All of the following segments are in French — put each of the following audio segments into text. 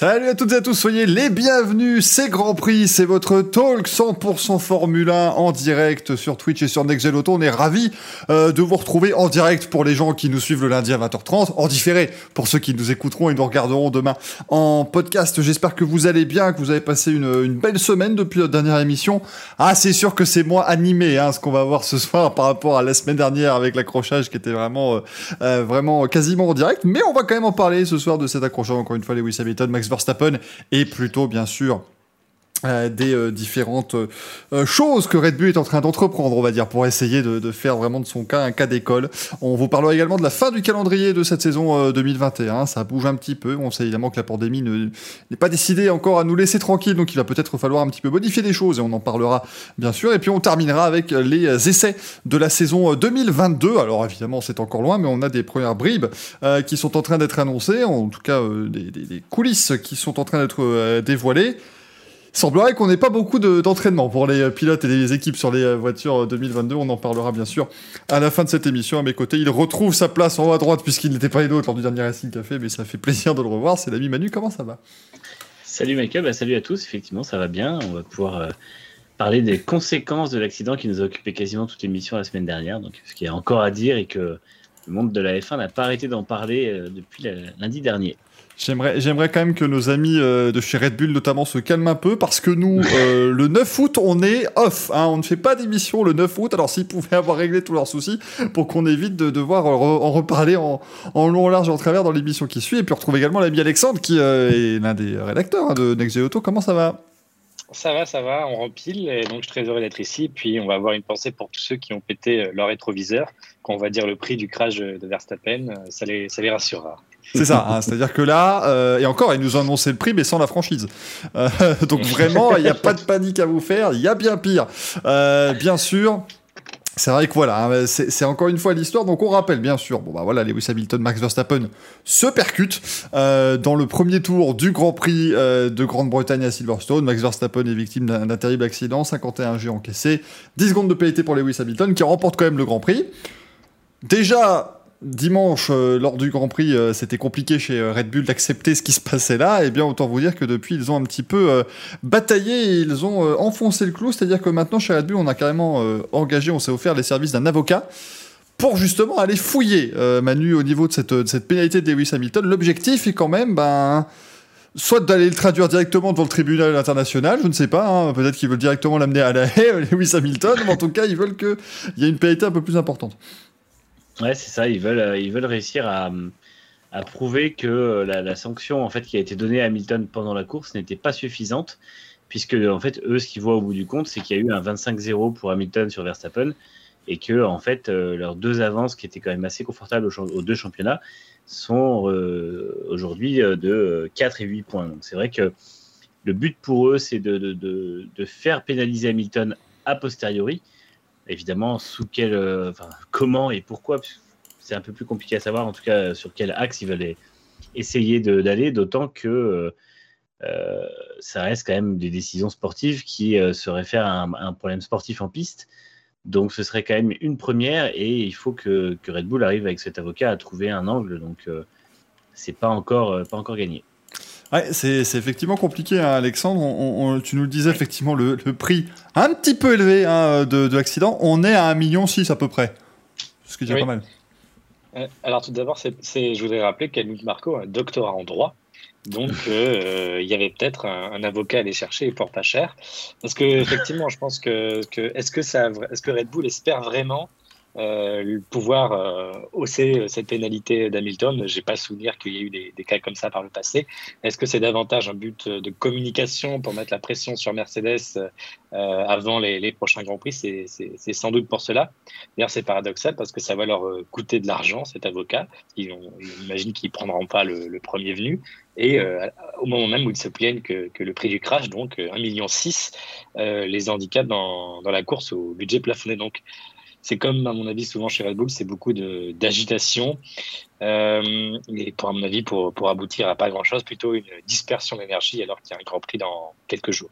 Salut à toutes et à tous, soyez les bienvenus, c'est Grand Prix, c'est votre talk 100% Formule 1 en direct sur Twitch et sur Nextel Auto. On est ravis euh, de vous retrouver en direct pour les gens qui nous suivent le lundi à 20h30, en différé pour ceux qui nous écouteront et nous regarderont demain en podcast. J'espère que vous allez bien, que vous avez passé une, une belle semaine depuis notre dernière émission. Ah, c'est sûr que c'est moins animé, hein, ce qu'on va voir ce soir par rapport à la semaine dernière avec l'accrochage qui était vraiment, euh, euh, vraiment quasiment en direct, mais on va quand même en parler ce soir de cet accrochage, encore une fois, Lewis Hamilton, Max Verstappen et plutôt bien sûr euh, des euh, différentes euh, choses que Red Bull est en train d'entreprendre, on va dire, pour essayer de, faire vraiment de son cas un cas d'école. On vous parlera également de la fin du calendrier de cette saison 2021. Ça bouge un petit peu. On sait évidemment que la pandémie n'est pas décidée encore à nous laisser tranquilles, donc il va peut-être falloir un petit peu modifier les choses et on en parlera bien sûr. Et puis on terminera avec les essais de la saison 2022. Alors évidemment, c'est encore loin, mais on a des premières bribes qui sont en train d'être annoncées, en tout cas des, des, coulisses qui sont en train d'être dévoilées. Semblerait qu'on n'ait pas beaucoup d'entraînement pour les pilotes et les équipes sur les euh, voitures 2022. On en parlera bien sûr à la fin de cette émission. À mes côtés, il retrouve sa place en haut à droite puisqu'il n'était pas les nôtres lors du dernier Racing Café, mais ça fait plaisir de le revoir. C'est l'ami Manu, comment ça va? Salut Michael, bah, salut à tous. Effectivement, ça va bien. On va pouvoir euh, parler des conséquences de l'accident qui nous a occupé quasiment toute l'émission la semaine dernière. Donc, ce qu'il y a encore à dire et que le monde de la F1 n'a pas arrêté d'en parler euh, depuis lundi dernier. J'aimerais, j'aimerais quand même que nos amis euh, de chez Red Bull notamment se calment un peu parce que nous, euh, le 9 août, on est off. Hein, on ne fait pas d'émission le 9 août. Alors s'ils pouvaient avoir réglé tous leurs soucis pour qu'on évite de devoir en reparler en, en, long, large et en travers dans l'émission qui suit. Et puis on retrouve également l'ami Alexandre qui euh, est l'un des rédacteurs hein, de Next Auto. Comment ça va? Ça va, ça va, on rempile et donc je suis très heureux d'être ici. Puis on va avoir une pensée pour tous ceux qui ont pété leur rétroviseur, qu'on va dire le prix du crash de Verstappen, ça les, ça les rassurera. C'est ça, hein, c'est-à-dire que là, euh, et encore, ils nous ont annoncé le prix, mais sans la franchise. Euh, donc vraiment, il n'y a pas de panique à vous faire, il y a bien pire. Euh, bien sûr, c'est vrai que voilà, hein, c'est encore une fois l'histoire. Donc on rappelle bien sûr, bon bah voilà, Lewis Hamilton, Max Verstappen se percutent dans le premier tour du Grand Prix de Grande-Bretagne à Silverstone. Max Verstappen est victime d'un terrible accident, 51 G encaissé, 10 secondes de pénalité pour Lewis Hamilton qui remporte quand même le Grand Prix. Déjà, dimanche, euh, lors du Grand Prix, euh, c'était compliqué chez euh, Red Bull d'accepter ce qui se passait là. Et eh bien, autant vous dire que depuis, ils ont un petit peu bataillé ils ont enfoncé le clou. C'est-à-dire que maintenant, chez Red Bull, on a carrément engagé, on s'est offert les services d'un avocat pour justement aller fouiller Manu au niveau de cette, cette pénalité de Lewis Hamilton. L'objectif est quand même, ben soit d'aller le traduire directement devant le tribunal international, je ne sais pas, hein. peut-être qu'ils veulent directement l'amener à la haie, Lewis Hamilton, mais en tout cas, ils veulent qu'il y ait une pénalité un peu plus importante. Ouais, c'est ça. Ils veulent, euh, ils veulent réussir à, à prouver que euh, la, sanction en fait qui a été donnée à Hamilton pendant la course n'était pas suffisante, puisque en fait eux, ce qu'ils voient au bout du compte, c'est qu'il y a eu un 25-0 pour Hamilton sur Verstappen et que en fait euh, leurs deux avances qui étaient quand même assez confortables aux, deux championnats sont aujourd'hui de 4 et 8 points. Donc c'est vrai que le but pour eux, c'est de, faire pénaliser Hamilton a posteriori Évidemment, sous quel, euh, comment et pourquoi, c'est un peu plus compliqué à savoir. En tout cas, sur quel axe ils veulent essayer d'aller, d'autant que euh, ça reste quand même des décisions sportives qui euh, se réfèrent à un, problème sportif en piste. Donc, ce serait quand même une première et il faut que, Red Bull arrive avec cet avocat à trouver un angle. Donc, c'est pas encore, pas encore gagné. Ouais, c'est effectivement compliqué, hein, Alexandre. tu nous le disais, effectivement, le, prix un petit peu élevé hein, de, l'accident. On est à 1,6 million à peu près. Ce qui est déjà pas mal. Euh, alors, tout d'abord, je voudrais rappeler qu'Helmut Marco a un doctorat en droit. Donc, euh, il y avait peut-être un, avocat à aller chercher pour pas cher. Parce que, effectivement, je pense que, que est-ce que, ça, est -ce que Red Bull espère vraiment euh, pouvoir euh, hausser cette pénalité d'Hamilton. J'ai pas souvenir qu'il y ait eu des, cas comme ça par le passé. Est-ce que c'est davantage un but de communication pour mettre la pression sur Mercedes euh, avant les, prochains Grands Prix? C'est sans doute pour cela. D'ailleurs, c'est paradoxal parce que ça va leur coûter de l'argent, cet avocat. Ils J'imagine qu'ils ne prendront pas le, premier venu. Et au moment même où ils se plaignent que, le prix du crash, donc 1,6 million, les handicaps dans, dans, la course au budget plafonné. Donc, c'est comme, à mon avis, souvent chez Red Bull, c'est beaucoup d'agitation. Euh, et pour, à mon avis, pour, pour aboutir à pas grand-chose, plutôt une dispersion d'énergie alors qu'il y a un Grand Prix dans quelques jours.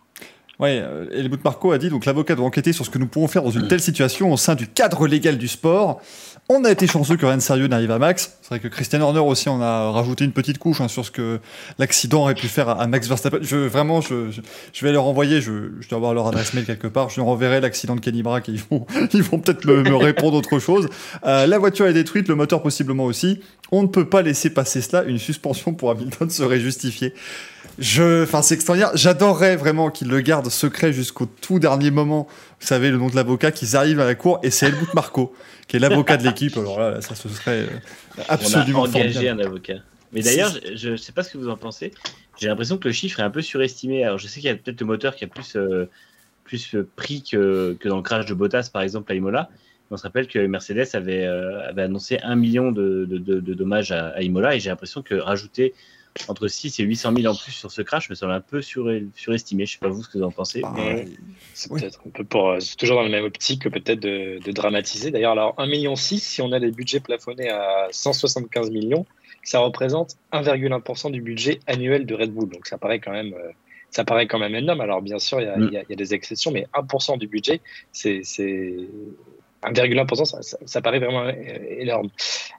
Ouais, euh, Helmut Marco a dit donc l'avocat doit enquêter sur ce que nous pouvons faire dans une telle situation au sein du cadre légal du sport. On a été chanceux que rien de sérieux n'arrive à Max. C'est vrai que Christian Horner aussi, on a rajouté une petite couche hein, sur ce que l'accident aurait pu faire à, Max Verstappen. Je, vraiment, je, je, vais leur envoyer, je, je, dois avoir leur adresse mail quelque part, je leur enverrai l'accident de Kenny Brack et ils vont, ils vont peut-être me, répondre autre chose. Euh, la voiture est détruite, le moteur possiblement aussi. On ne peut pas laisser passer cela. Une suspension pour Hamilton serait justifiée. Je, enfin, c'est extraordinaire. J'adorerais vraiment qu'ils le gardent secret jusqu'au tout dernier moment. Vous savez, le nom de l'avocat, qu'ils arrivent à la cour et c'est Helmut Marco, qui est l'avocat de l'équipe. Alors là, ça ce serait euh, absolument On a engagé un avocat. Mais d'ailleurs, je ne sais pas ce que vous en pensez. J'ai l'impression que le chiffre est un peu surestimé. Alors, je sais qu'il y a peut-être le moteur qui a plus, euh, plus pris que, que, dans le crash de Bottas, par exemple, à Imola. On se rappelle que Mercedes avait, euh, avait annoncé un million de, de, de, dommages à, à Imola et j'ai l'impression que rajouter entre 6 et 800 000 en plus sur ce crash me semble un peu surestimé. Je sais pas vous ce que vous en pensez. Bah, c'est peut-être un peu pour, euh, toujours dans la même optique que peut-être de, dramatiser. D'ailleurs, alors 1,6 million, si on a des budgets plafonnés à 175 millions, ça représente 1,1% du budget annuel de Red Bull. Donc ça paraît quand même, euh, ça paraît quand même énorme. Alors bien sûr, il y, a mm. des exceptions, mais 1% du budget, c'est 1,1%, ça, ça, paraît vraiment énorme.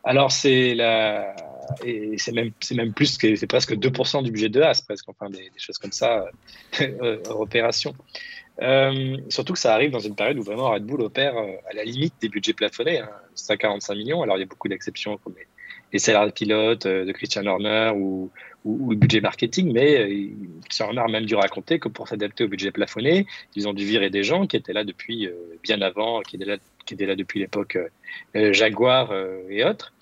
Alors c'est la et c'est même, même plus que c'est presque 2% du budget de As, presque, enfin des, choses comme ça, euh, opération. Euh, surtout que ça arrive dans une période où vraiment Red Bull opère euh, à la limite des budgets plafonnés, hein, 145 millions. Alors il y a beaucoup d'exceptions comme les, salaires de pilotes de Christian Horner ou, le budget marketing, mais Christian Horner a même dû raconter que pour s'adapter au budget plafonné, ils ont dû virer des gens qui étaient là depuis bien avant, qui étaient là, depuis l'époque Jaguar et autres.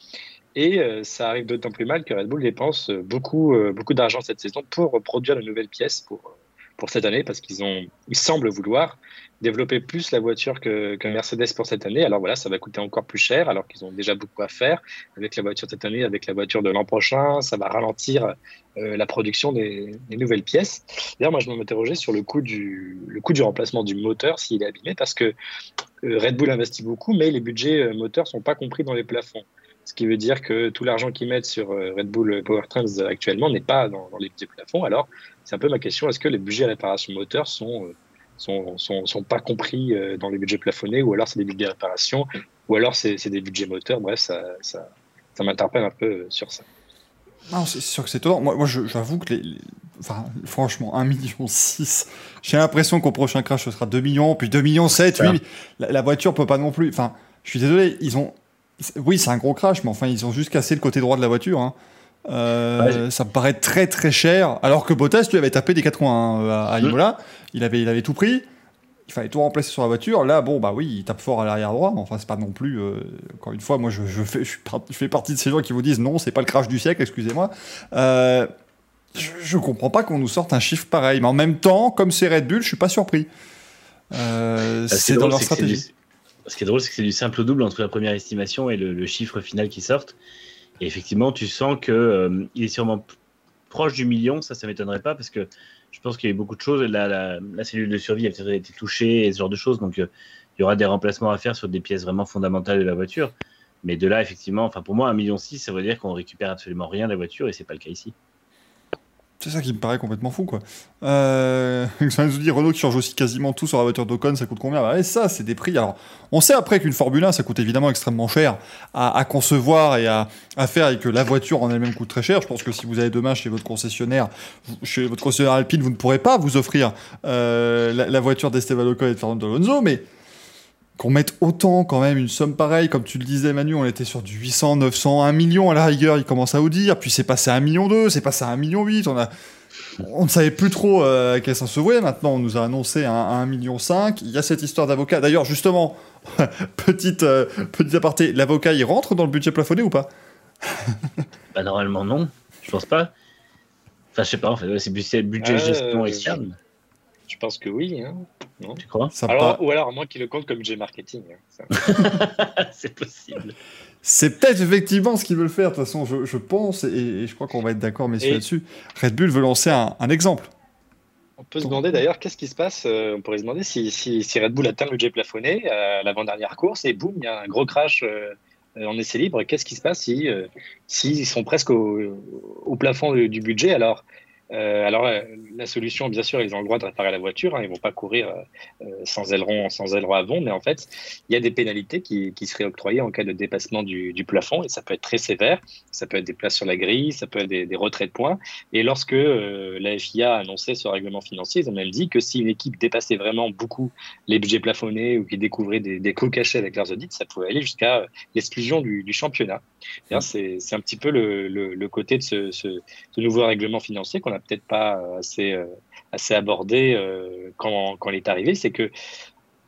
Et euh, ça arrive d'autant plus mal que Red Bull dépense euh, beaucoup, euh, beaucoup d'argent cette saison pour produire de nouvelles pièces pour, pour cette année, parce qu'ils ont, ils semblent vouloir développer plus la voiture que, Mercedes pour cette année. Alors voilà, ça va coûter encore plus cher, alors qu'ils ont déjà beaucoup à faire avec la voiture de cette année, avec la voiture de l'an prochain. Ça va ralentir la production des, nouvelles pièces. D'ailleurs, moi, je m'interrogeais sur le coût, du, le coût du remplacement du moteur s'il est abîmé, parce que Red Bull investit beaucoup, mais les budgets moteurs sont pas compris dans les plafonds. Ce qui veut dire que tout l'argent qu'ils mettent sur euh, Red Bull Powertrains actuellement n'est pas dans, les petits plafonds. Alors, c'est un peu ma question est-ce que les budgets réparation moteur sont, euh, sont, sont, sont, pas compris euh, dans les budgets plafonnés ou alors c'est des budgets de réparation ou alors c'est des budgets moteurs? Bref, ça, ça, ça m'interpelle un peu sur ça. Non, c'est sûr que c'est tort. Moi, moi j'avoue que les, Enfin, franchement, 1,6 million. J'ai l'impression qu'au prochain crash, ce sera 2 millions, puis 2 millions 7, oui. La, la, voiture peut pas non plus. Enfin, je suis désolé, ils ont oui, c'est un gros crash, mais enfin, ils ont juste cassé le côté droit de la voiture. Hein. Euh, ça me paraît très très cher. Alors que Bottas, lui, avait tapé des 80 hein, à, mm. Imola. Il, avait, il avait tout pris. Il fallait tout remplacer sur la voiture. Là, bon, bah oui, il tape fort à l'arrière droit. Mais enfin, c'est pas non plus. Euh, encore une fois, moi, je, fais, je, fais partie de ces gens qui vous disent non, c'est pas le crash du siècle, excusez-moi. Euh, je, je, comprends pas qu'on nous sorte un chiffre pareil. Mais en même temps, comme c'est Red Bull, je suis pas surpris. Bah, c'est dans leur stratégie. Ce qui est drôle, c'est que c'est du simple au double entre la première estimation et le, chiffre final qui sort. Et effectivement, tu sens qu'il euh, est sûrement proche du million. Ça, ça m'étonnerait pas parce que je pense qu'il y a eu beaucoup de choses. La, la, cellule de survie a peut-être été touchée et ce genre de choses. Donc, euh, il y aura des remplacements à faire sur des pièces vraiment fondamentales de la voiture. Mais de là, effectivement, enfin pour moi, un million six, ça veut dire qu'on récupère absolument rien de la voiture et c'est pas le cas ici. C'est ça qui me paraît complètement fou, quoi. Euh, ça nous dit Renault qui change aussi quasiment tout sur la voiture d'Ocon, ça coûte combien? Bah, Ça, c'est des prix. Alors, on sait après qu'une Formule 1, ça coûte évidemment extrêmement cher à, concevoir et à, faire, et que la voiture en elle-même coûte très cher. Je pense que si vous allez demain chez votre concessionnaire, chez votre concessionnaire Alpine, vous ne pourrez pas vous offrir euh, la, voiture d'Esteban Ocon et de Fernando Alonso, mais qu'on mette autant quand même une somme pareille, comme tu le disais Manu, on était sur du 800, 900, 1 million à la rigueur, il commence à vous dire, puis c'est passé à 1 million 2, c'est passé à 1 million 8, on a... On ne savait plus trop euh, à quel ça se vouait. Maintenant, on nous a annoncé un, 1 million 5. Il y a cette histoire d'avocat. D'ailleurs, justement, petite, euh, petite aparté, l'avocat, il rentre dans le budget plafonné ou pas? Bah, Normalement, non. Je pense pas. Enfin, je sais pas, en fait, c'est budget euh, gestion externe. Je pense que oui. Hein. Non tu crois? Ou alors, à moins qu'il le compte comme budget marketing. Hein, c'est possible. C'est peut-être effectivement ce qu'ils veulent faire. De toute façon, je, pense, et, je crois qu'on va être d'accord, messieurs, là-dessus. Red Bull veut lancer un, exemple. On peut se demander d'ailleurs qu'est-ce qui se passe. Euh, on pourrait se demander si, si, Red Bull atteint le budget plafonné à l'avant-dernière course et boum, il y a un gros crash euh, en essai libre. Qu'est-ce qui se passe si, euh, s'ils sont presque au, plafond du, budget Alors, Euh, alors, la, solution, bien sûr, ils ont le droit de réparer la voiture. Hein, ils ne vont pas courir euh, sans aileron, sans aileron avant. Mais en fait, il y a des pénalités qui, seraient octroyées en cas de dépassement du, plafond. Et ça peut être très sévère. Ça peut être des places sur la grille, ça peut être des, retraits de points. Et lorsque la FIA a annoncé ce règlement financier, ils ont même dit que si une équipe dépassait vraiment beaucoup les budgets plafonnés ou qui découvrait des, des coûts cachés avec leurs audits, ça pouvait aller jusqu'à l'exclusion du, championnat. C'est un petit peu le, côté de ce, ce, nouveau règlement financier qu'on n'a peut-être pas assez, euh, assez abordé euh, quand, quand il est arrivé. C'est que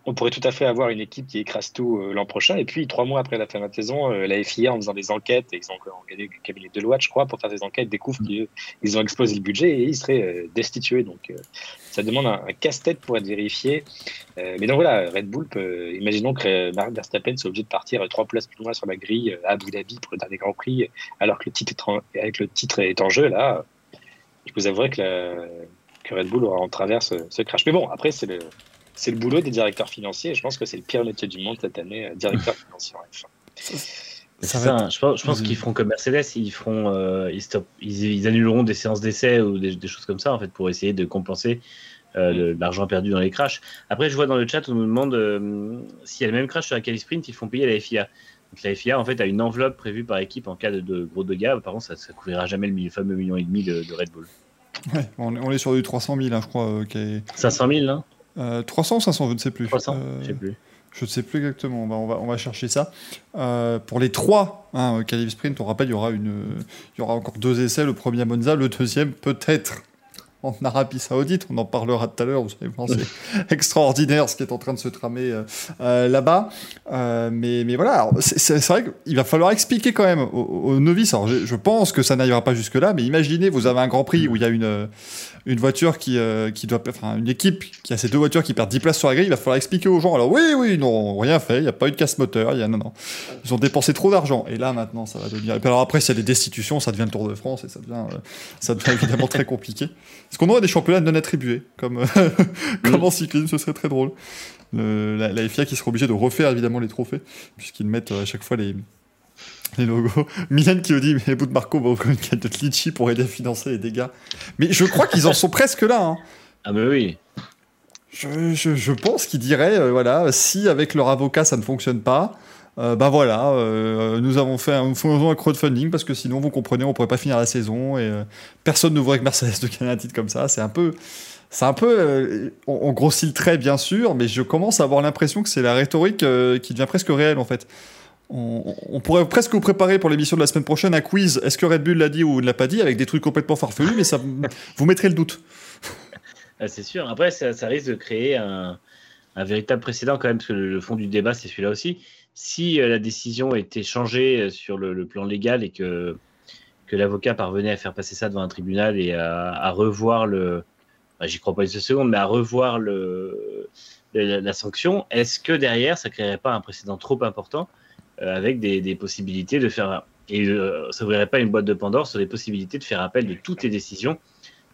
on pourrait tout à fait avoir une équipe qui écrase tout euh, l'an prochain. Et puis, trois mois après la fin de la saison, la FIA, en faisant des enquêtes, et ils ont engagé le cabinet de loi, je crois, pour faire des enquêtes, découvrent qu'ils ont explosé le budget et ils seraient destitués. Donc, ça demande un, casse-tête pour être vérifié. mais donc voilà, Red Bull, imaginons que Marc Verstappen soit obligé de partir trois places plus loin sur la grille à Abu Dhabi pour le dernier Grand Prix, alors que le titre avec le titre est en jeu, là, je vous avouerai que, que Red Bull aura en travers ce, crash. Mais bon, après, c'est le, c'est le boulot des directeurs financiers. Et je pense que c'est le pire métier du monde cette année, euh, directeur financier en C'est ça, je pense, je pense qu'ils feront comme Mercedes, ils feront, euh, ils, stop, ils, annuleront des séances d'essai ou des, choses comme ça en fait pour essayer de compenser euh, mm. l'argent perdu dans les crashs. Après, je vois dans le chat, on nous demande s'il y a le même crash sur la Cali Sprint, ils font payer la FIA. Donc la FIA en fait a une enveloppe prévue par équipe en cas de, gros dégâts. Par contre, ça, ne couvrira jamais le fameux million et demi de, Red Bull. Ouais, on, est sur du 300 000, hein, je crois. 500 000, hein? 300 ou 500, je ne sais plus. 300, euh, je sais plus. Je ne sais plus exactement, on va, on va, on va chercher ça. Euh, pour les trois hein, Sprint, on rappelle, il y, aura une, il y aura encore deux essais, le premier à Monza, le deuxième peut-être en Arabie Saoudite. On en parlera tout à l'heure. Vous savez, c'est extraordinaire ce qui est en train de se tramer euh, euh, là-bas. Euh, mais, mais voilà, c'est vrai qu'il va falloir expliquer quand même aux, novices. Alors, je, je, pense que ça n'arrivera pas jusque-là, mais imaginez, vous avez un Grand Prix où il y a une, une voiture qui, qui doit, enfin, une équipe qui a ces deux voitures qui perdent 10 places sur la grille. Il va falloir expliquer aux gens. Alors, oui, oui, non, rien fait. Il n'y a pas eu de casse moteur. Il y a, non, non. Ils ont dépensé trop d'argent. Et là, maintenant, ça va devenir. Et puis alors après, s'il y a des destitutions, ça devient le Tour de France et ça devient, ça devient évidemment très compliqué. Est-ce qu'on aurait des championnats non attribués, comme, comme en cyclisme, ce serait très drôle. la, FIA qui serait obligée de refaire évidemment les trophées, puisqu'ils mettent euh, à chaque fois les, les logos. Mylène qui nous dit Mais bout de Marco va ouvrir une de litchi pour aider à financer les dégâts. Mais je crois qu'ils en sont presque là. Hein. Ah, mais oui. Je, je, pense qu'ils diraient euh, voilà, si avec leur avocat ça ne fonctionne pas, bah voilà, euh, nous avons fait un, un crowdfunding parce que sinon, vous comprenez, on pourrait pas finir la saison et euh, personne ne voudrait que Mercedes de gagner un titre comme ça. C'est un peu, c'est un peu, on, grossit le trait bien sûr, mais je commence à avoir l'impression que c'est la rhétorique qui devient presque réelle en fait. On, pourrait presque vous préparer pour l'émission de la semaine prochaine un quiz. Est-ce que Red Bull l'a dit ou ne l'a pas dit avec des trucs complètement farfelus, mais ça, vous mettrez le doute. Ah, c'est sûr. Après, ça, risque de créer un, véritable précédent quand même, parce que le fond du débat, c'est celui-là aussi si euh, la décision était changée euh, sur le, plan légal et que, que l'avocat parvenait à faire passer ça devant un tribunal et à, revoir le. J'y crois pas une seconde, mais à revoir le, la, sanction, est-ce que derrière, ça créerait pas un précédent trop important euh, avec des, possibilités de faire. Et ça ouvrirait pas une boîte de Pandore sur les possibilités de faire appel de toutes les décisions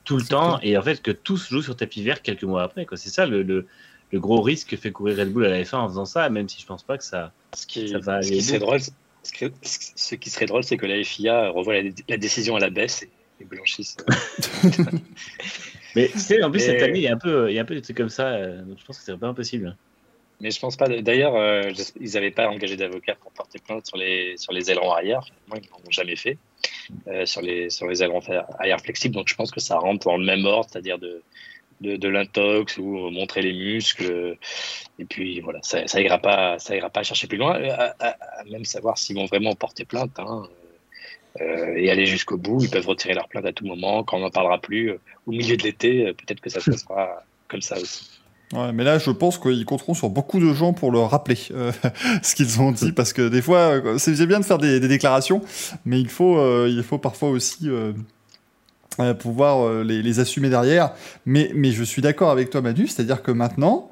tout le temps et en fait que tout se joue sur tapis vert quelques mois après. C'est ça le, le, le, gros risque que fait courir Red Bull à la F1 en faisant ça, même si je pense pas que ça, ce qui, serait drôle, ce, qui serait drôle, c'est que la FIA revoit la, décision à la baisse et, blanchisse. mais tu en plus, cette année, il y, a un peu, il y a un peu des trucs comme ça, euh, donc je pense que c'est pas impossible. Mais je pense pas. D'ailleurs, euh, ils n'avaient pas engagé d'avocat pour porter plainte sur les, sur les ailerons arrière. Finalement, ils ne l'ont jamais fait. Euh, sur, les, sur les ailerons arrière flexibles. Donc, je pense que ça rentre dans le même ordre, c'est-à-dire de, de, l'intox ou montrer les muscles. Et puis voilà, ça, ça ira pas, ça ira pas chercher plus loin, à, même savoir s'ils vont vraiment porter plainte hein, euh, et aller jusqu'au bout. Ils peuvent retirer leur plainte à tout moment quand on n'en parlera plus euh, au milieu de l'été. Euh, peut-être que ça se passera comme ça aussi. Mais là, je pense qu'ils compteront sur beaucoup de gens pour leur rappeler ce qu'ils ont dit, parce que des fois, c'est bien de faire des, déclarations, mais il faut, il faut parfois aussi euh, pouvoir euh, les, assumer derrière. Mais, mais je suis d'accord avec toi, Manu, c'est-à-dire que maintenant,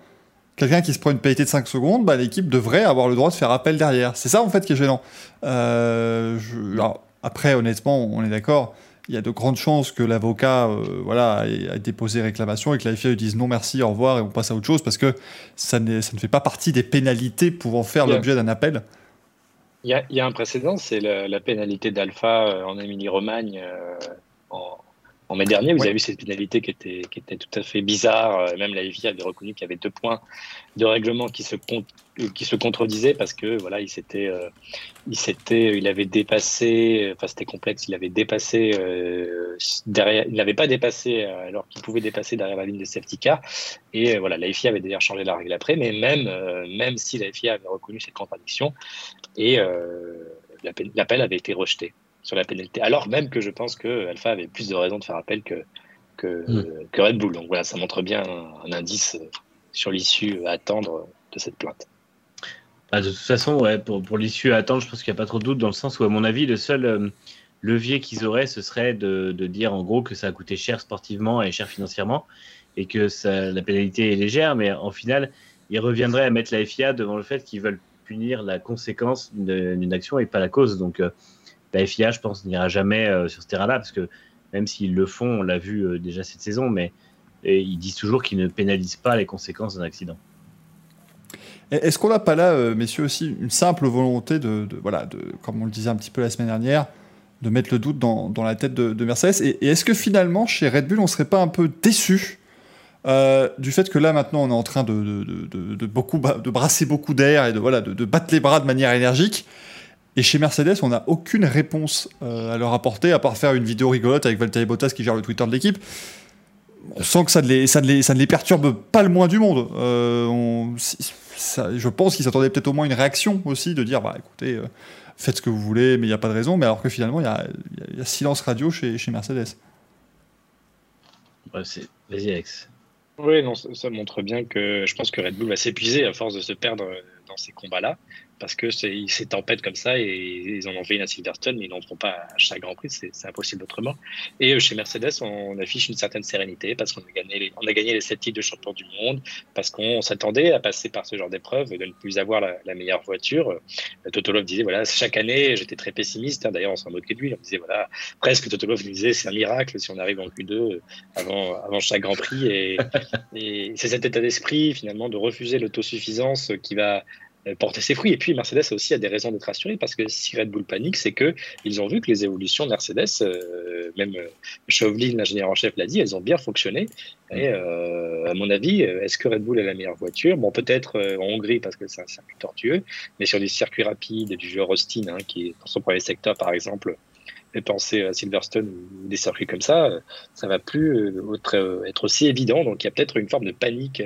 quelqu'un qui se prend une pénalité de 5 secondes, bah, l'équipe devrait avoir le droit de faire appel derrière. C'est ça, en fait, qui est gênant. Euh, après, honnêtement, on est d'accord. Il y a de grandes chances que l'avocat voilà, ait, déposé réclamation et que la FIA lui dise non merci, au revoir et on passe à autre chose parce que ça, ça ne fait pas partie des pénalités pouvant faire l'objet d'un appel. Il y, a, il y, a, un précédent, c'est la, pénalité d'Alpha en Émilie-Romagne en, en mai dernier. Vous avez vu cette pénalité qui était, qui était tout à fait bizarre. Même la FIA avait reconnu qu'il y avait deux points de règlement qui se, qui se contredisaient parce que voilà, il s'était, il s'était, il avait dépassé. Enfin, c'était complexe. Il avait dépassé derrière. Il n'avait pas dépassé alors qu'il pouvait dépasser derrière la ligne de safety car. Et voilà, la FIA avait d'ailleurs changé la règle après. Mais même, même si la FIA avait reconnu cette contradiction et l'appel avait été rejeté sur la pénalité. Alors même que je pense que Alpha avait plus de raisons de faire appel que, que, que Red Bull. Donc voilà, ça montre bien un, indice sur l'issue à attendre de cette plainte. Bah, de toute façon, ouais, pour, pour l'issue à attendre, je pense qu'il n'y a pas trop de doute dans le sens où, à mon avis, le seul euh, levier qu'ils auraient, ce serait de, de, dire en gros que ça a coûté cher sportivement et cher financièrement et que ça, la pénalité est légère, mais en final, ils reviendraient à mettre la FIA devant le fait qu'ils veulent punir la conséquence d'une action et pas la cause. Donc, euh, la FIA, je pense, n'ira jamais euh, sur ce terrain-là, parce que même s'ils le font, on l'a vu euh, déjà cette saison, mais ils disent toujours qu'ils ne pénalisent pas les conséquences d'un accident. Est-ce qu'on n'a pas là, euh, messieurs, aussi une simple volonté de, voilà, de, comme on le disait un petit peu la semaine dernière, de mettre le doute dans, la tête de, Mercedes? Et, est-ce que finalement, chez Red Bull, on ne serait pas un peu déçu du fait que là, maintenant, on est en train de, de brasser beaucoup d'air et de, voilà, de, battre les bras de manière énergique? Et chez Mercedes, on n'a aucune réponse euh, à leur apporter, à part faire une vidéo rigolote avec Valtteri Bottas qui gère le Twitter de l'équipe. On sent que ça ne, les, ça, ne ça ne les perturbe pas le moins du monde. Euh, je pense qu'ils s'attendaient peut-être au moins une réaction aussi, de dire bah, écoutez, euh, faites ce que vous voulez, mais il n'y a pas de raison. Mais alors que finalement, il y a, y a, silence radio chez, chez Mercedes. Vas-y, Alex. Oui, non, ça, montre bien que je pense que Red Bull va s'épuiser à force de se perdre dans ces combats-là parce que c'est tempête comme ça et ils en ont fait une à Silverstone, mais ils n'en feront pas à chaque Grand Prix, c'est impossible autrement. Et euh, chez Mercedes, on affiche une certaine sérénité parce qu'on a gagné les, on a gagné les sept titres de champion du monde, parce qu'on s'attendait à passer par ce genre d'épreuve, de ne plus avoir la, meilleure voiture. Euh, Totolov disait voilà, chaque année, j'étais très pessimiste. Hein, d'ailleurs, on s'en moquait de lui. On disait voilà, presque Totolov disait c'est un miracle si on arrive en Q2 avant, avant chaque Grand Prix. Et, et c'est cet état d'esprit finalement de refuser l'autosuffisance qui va porter ses fruits. Et puis Mercedes aussi a des raisons d'être rassuré parce que si Red Bull panique, c'est que ils ont vu que les évolutions de Mercedes, euh, même euh, Chauvelin, l'ingénieur en chef, l'a dit, elles ont bien fonctionné. Et à mon avis, est-ce que Red Bull est la meilleure voiture? Bon, peut-être en Hongrie parce que c'est un circuit tortueux, mais sur des circuits rapides du jeu Austin, hein, qui est dans son premier secteur par exemple, et penser à Silverstone ou des circuits comme ça, ça va plus être aussi évident. Donc il y a peut-être une forme de panique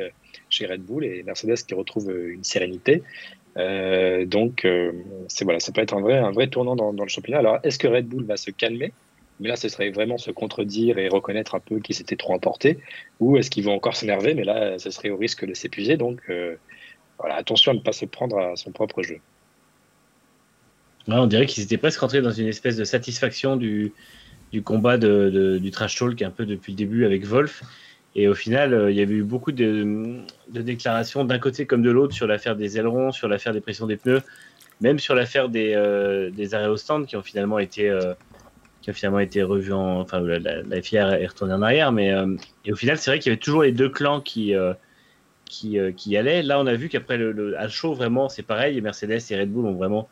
chez Red Bull et Mercedes qui retrouve euh, une sérénité. Euh, donc, euh, c'est voilà, ça peut être un vrai, un vrai tournant dans, le championnat. Alors, est-ce que Red Bull va se calmer? Mais là, ce serait vraiment se contredire et reconnaître un peu qu'ils s'étaient trop emportés. Ou est-ce qu'ils vont encore s'énerver? Mais là, ce serait au risque de s'épuiser. Donc, voilà, attention à ne pas se prendre à son propre jeu. on dirait qu'ils étaient presque rentrés dans une espèce de satisfaction du, du combat de, du trash talk un peu depuis le début avec Wolf. Et au final, euh, il y avait eu beaucoup de, déclarations d'un côté comme de l'autre sur l'affaire des ailerons, sur l'affaire des pressions des pneus, même sur l'affaire des, euh, arrêts au stand qui ont finalement été, euh, été revus en. Enfin, la, la, est retournée en arrière. Mais, et au final, c'est vrai qu'il y avait toujours les deux clans qui, qui, y allaient. Là, on a vu qu'après le, le à show, vraiment, c'est pareil. Mercedes et Red Bull ont vraiment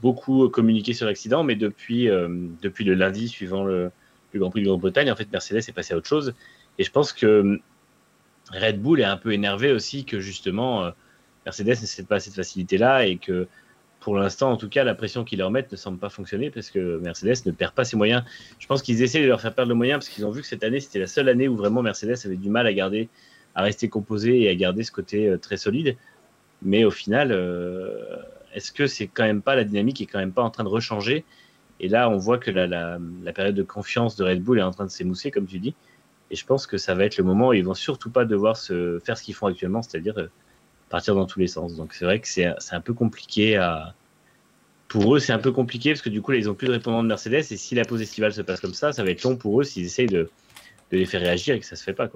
beaucoup communiqué sur l'accident. Mais depuis, depuis le lundi suivant le, le Grand Prix de Grande-Bretagne, en fait, Mercedes est passé à autre chose. Et je pense que hum, Red Bull est un peu énervé aussi que justement euh, Mercedes n'ait pas cette facilité-là et que pour l'instant, en tout cas, la pression qu'ils leur mettent ne semble pas fonctionner parce que Mercedes ne perd pas ses moyens. Je pense qu'ils essaient de leur faire perdre le moyen parce qu'ils ont vu que cette année, c'était la seule année où vraiment Mercedes avait du mal à garder, à rester composé et à garder ce côté euh, très solide. Mais au final, euh, est-ce que c'est quand même pas la dynamique est quand même pas en train de rechanger? Et là, on voit que la, période de confiance de Red Bull est en train de s'émousser, comme tu dis. Et je pense que ça va être le moment où ils vont surtout pas devoir se faire ce qu'ils font actuellement, c'est-à-dire euh, partir dans tous les sens. Donc c'est vrai que c'est un peu compliqué à. Pour eux, c'est un peu compliqué parce que du coup, là, ils ont plus de répondants de Mercedes. Et si la pause estivale se passe comme ça, ça va être long pour eux s'ils essayent de, de les faire réagir et que ça se fait pas.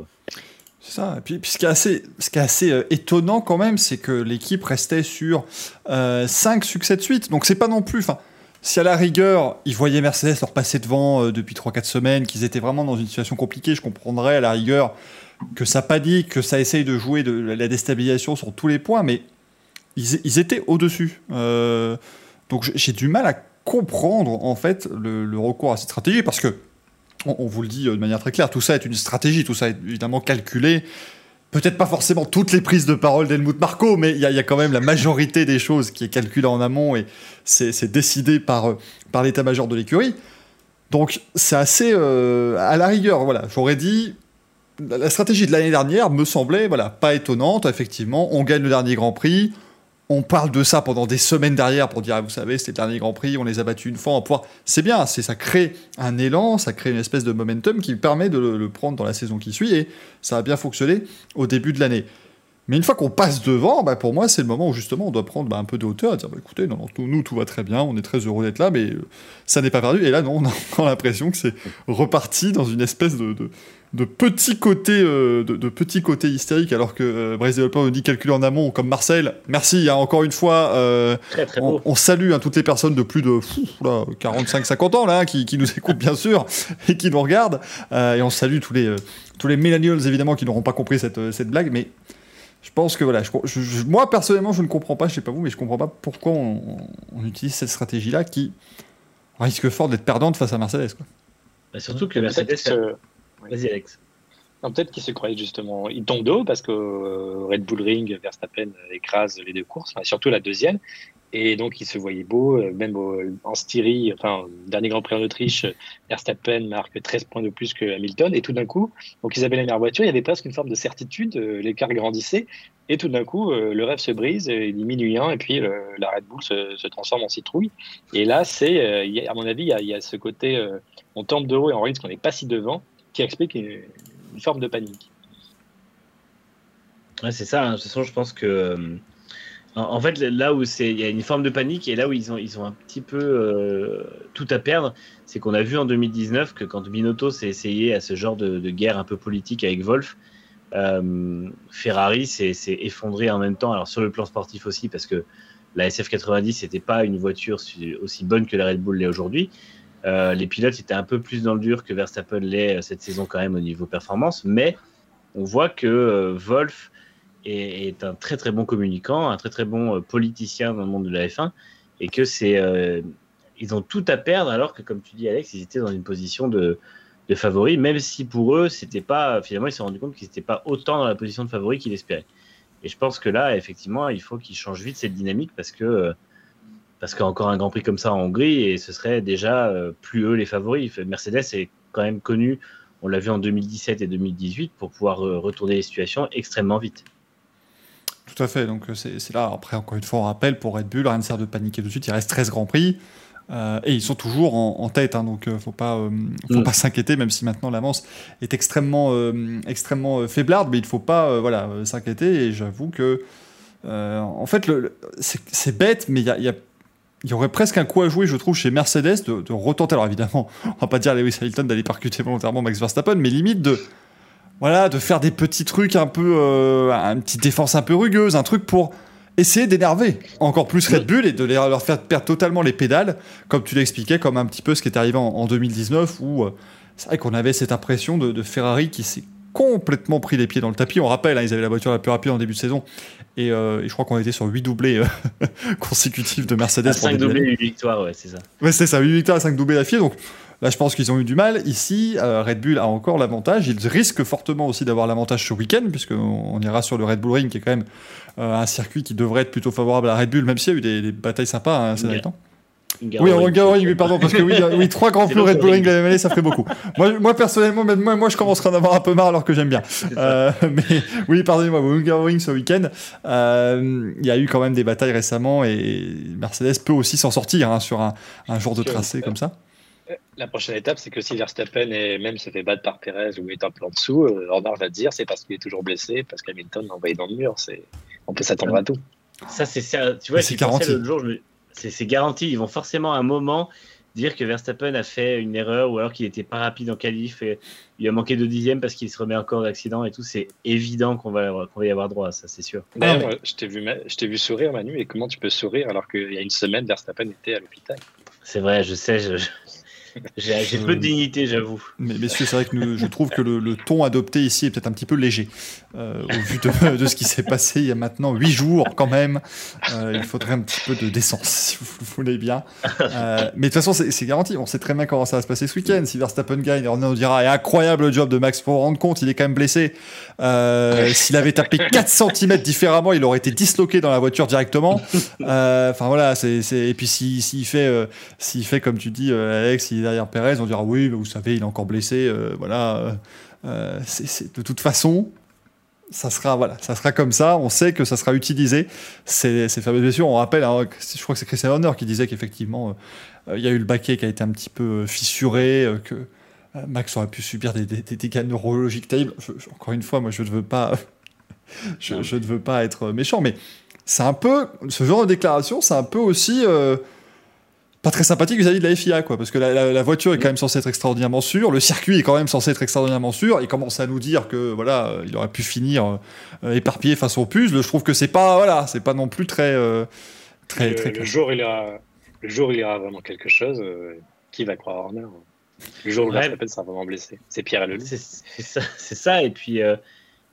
C'est ça. Et puis, ce qui est assez, ce qui est assez euh, étonnant quand même, c'est que l'équipe restait sur 5 euh, succès de suite. Donc c'est pas non plus. Enfin, si à la rigueur, ils voyaient Mercedes leur passer devant euh, depuis 3-4 semaines, qu'ils étaient vraiment dans une situation compliquée, je comprendrais à la rigueur que ça panique, que ça essaye de jouer de la déstabilisation sur tous les points, mais ils, étaient au-dessus. Euh, donc j'ai du mal à comprendre en fait le, recours à cette stratégie parce que on, vous le dit de manière très claire, tout ça est une stratégie, tout ça est évidemment calculé. Peut-être pas forcément toutes les prises de parole d'Helmut Marco, mais il y, a quand même la majorité des choses qui est calculée en amont et c'est décidé par, par l'état-major de l'écurie. Donc c'est assez à la rigueur, voilà. J'aurais dit la stratégie de l'année dernière me semblait voilà, pas étonnante. Effectivement, on gagne le dernier Grand Prix. On parle de ça pendant des semaines derrière pour dire, ah, vous savez, c'était le dernier Grand Prix, on les a battus une fois, en pouvoir. C'est bien, c'est ça crée un élan, ça crée une espèce de momentum qui permet de le, prendre dans la saison qui suit et ça a bien fonctionné au début de l'année. Mais une fois qu'on passe devant, bah, pour moi, c'est le moment où justement on doit prendre bah, un peu de hauteur et dire bah, écoutez, nous, tout va très bien, on est très heureux d'être là, mais euh, ça n'est pas perdu. Et là, non, on a l'impression que c'est reparti dans une espèce de petits côtés euh, de, petits côtés hystériques alors que euh, Bryce nous dit calculer en amont comme Marcel. Merci hein, encore une fois euh, on, salue hein, toutes les personnes de plus de 45-50 ans là hein, qui, nous écoutent bien sûr et qui nous regardent. Euh, et on salue tous les tous les millennials évidemment qui n'auront pas compris cette, cette blague mais je pense que voilà je, moi personnellement je ne comprends pas je sais pas vous mais je comprends pas pourquoi on, utilise cette stratégie là qui risque fort d'être perdante face à Mercedes quoi. Bah, surtout que Mercedes Vas-y, Alex. Peut-être qu'il se croyait justement. Il tombe d'eau parce que euh, Red Bull Ring, Verstappen écrase les deux courses, surtout la deuxième. Et donc, il se voyait beau, euh, même en Styrie, enfin, dernier Grand Prix en Autriche, Verstappen marque 13 points de plus que Hamilton. Et tout d'un coup, donc ils avaient la meilleure voiture, il y avait presque une forme de certitude, euh, l'écart grandissait. Et tout d'un coup, le rêve se brise, il est minuit 1, et puis la Red Bull se, transforme en citrouille. Et là, c'est, à mon avis, il y, a, ce côté, on tombe de haut et on risque qu'on n'est pas si devant qui explique une, forme de panique. C'est ça. Hein. De toute façon, je pense que. Euh, en, fait, là où il y a une forme de panique et là où ils ont, ils ont un petit peu euh, tout à perdre, c'est qu'on a vu en 2019 que quand Binotto s'est essayé à ce genre de, guerre un peu politique avec Wolf, euh, Ferrari s'est effondré en même temps. Alors sur le plan sportif aussi, parce que la SF90 n'était pas une voiture aussi bonne que la Red Bull l'est aujourd'hui. Euh, les pilotes étaient un peu plus dans le dur que Verstappen l'est euh, cette saison quand même au niveau performance, mais on voit que euh, Wolf est, un très très bon communicant, un très très bon politicien dans le monde de la F1, et que c'est ils ont tout à perdre alors que comme tu dis Alex, ils étaient dans une position de, de favori, même si pour eux c'était pas finalement ils se sont rendus compte qu'ils n'étaient pas autant dans la position de favori qu'ils espéraient. Et je pense que là effectivement il faut qu'ils changent vite cette dynamique parce que parce qu'encore un Grand Prix comme ça en Hongrie, et ce serait déjà euh, plus eux les favoris. Mercedes est quand même connu, on l'a vu en 2017 et 2018, pour pouvoir euh, retourner les situations extrêmement vite. Tout à fait, donc euh, c'est là, après encore une fois on rappelle, pour Red Bull, rien ne sert de paniquer tout de suite, il reste 13 Grands Prix, et ils sont toujours en, tête, hein, donc il ne faut pas, faut mm. pas s'inquiéter, même si maintenant l'avance est extrêmement, extrêmement faiblarde, mais il ne faut pas voilà, s'inquiéter, et j'avoue que, en fait, c'est bête, mais il y a il y aurait presque un coup à jouer, je trouve, chez Mercedes de, retenter. Alors évidemment, on va pas dire à Lewis Hamilton d'aller percuter volontairement Max Verstappen, mais limite de, voilà, de faire des petits trucs un peu, euh, une petite défense un peu rugueuse, un truc pour essayer d'énerver encore plus Red Bull et de leur faire perdre totalement les pédales, comme tu l'expliquais, comme un petit peu ce qui est arrivé en, 2019 où euh, c'est vrai qu'on avait cette impression de, Ferrari qui s'est complètement pris les pieds dans le tapis. On rappelle, hein, ils avaient la voiture la plus rapide en début de saison euh, et, je crois qu'on était sur 8 doublés euh, consécutifs de Mercedes. 5 doublés, 8 victoires, ouais, c'est ça. Ouais, c'est ça, 8 victoires et 5 doublés d'affilée. Donc là, je pense qu'ils ont eu du mal. Ici, euh, Red Bull a encore l'avantage. Ils risquent fortement aussi d'avoir l'avantage ce week-end, puisqu'on on ira sur le Red Bull Ring, qui est quand même un circuit qui devrait être plutôt favorable à Red Bull, même s'il y a eu des, batailles sympas hein, ces derniers temps. Oui, en Hungaroring, oui, pardon, parce que oui, oui trois grands prix Red Bull Ring la même année, ça ferait beaucoup. moi, moi, personnellement, même moi, moi, je commencerai à en avoir un peu marre alors que j'aime bien. Euh, mais oui, pardonnez-moi, Hungaroring ce week-end, euh, il y a eu quand même des batailles récemment et Mercedes peut aussi s'en sortir hein, sur un, un jour de tracé comme ça. La prochaine étape, c'est que si Verstappen est, même se fait battre par Perez ou est un peu en dessous, euh, Horner va dire c'est parce qu'il est toujours blessé, parce qu'Hamilton l'a envoyé dans le mur. On peut s'attendre à tout. Ça, c'est tu vois, c'est garanti. L'autre jour, je c'est garanti. Ils vont forcément à un moment dire que Verstappen a fait une erreur ou alors qu'il n'était pas rapide en qualif et il a manqué de dixième parce qu'il se remet encore d'accident et tout. C'est évident qu'on va, y avoir droit à ça, c'est sûr. je t'ai vu, vu sourire, Manu, et comment tu peux sourire alors qu'il y a une semaine, Verstappen était à l'hôpital? C'est vrai, je sais. J'ai peu de dignité, j'avoue. Mais messieurs, c'est vrai que je trouve que le, ton adopté ici est peut-être un petit peu léger. Euh, au vu de, de ce qui s'est passé il y a maintenant huit jours, quand même, euh, il faudrait un petit peu de décence, si vous le voulez bien. Euh, mais de toute façon, c'est garanti. On sait très bien comment ça va se passer ce week-end. Si Verstappen gagne, on nous dira incroyable job de Max pour rendre compte, il est quand même blessé. S'il avait tapé 4 cm différemment, il aurait été disloqué dans la voiture directement. Enfin voilà, c'est et puis s'il si, fait, s'il fait comme tu dis, Alex, il derrière Perez, on dira oui, vous savez, il est encore blessé. voilà. c'est de toute façon, ça sera voilà, ça sera comme ça. On sait que ça sera utilisé. Ces, ces fameuses blessures, on rappelle, hein, je crois que c'est Christian Horner qui disait qu'effectivement, euh, il y a eu le baquet qui a été un petit peu euh, fissuré, euh, que Max aurait pu subir des, des, dégâts neurologiques terribles. encore une fois, moi, je ne veux pas, je, ne veux pas être méchant, mais c'est un peu ce genre de déclaration, c'est un peu aussi pas très sympathique vis-à-vis de la FIA, quoi, parce que la, voiture est quand même censée être extraordinairement sûre, le circuit est quand même censé être extraordinairement sûr, il commence à nous dire que voilà, euh, il aurait pu finir euh, éparpillé face au puzzle. Je trouve que c'est pas voilà, c'est pas non plus très euh, très le, très. Le jour il y aura, le jour il y aura vraiment quelque chose, qui va croire Horner Le jour où Verstappen sera vraiment blessé, c'est Pierre Lelou. C'est ça, c'est ça, et puis.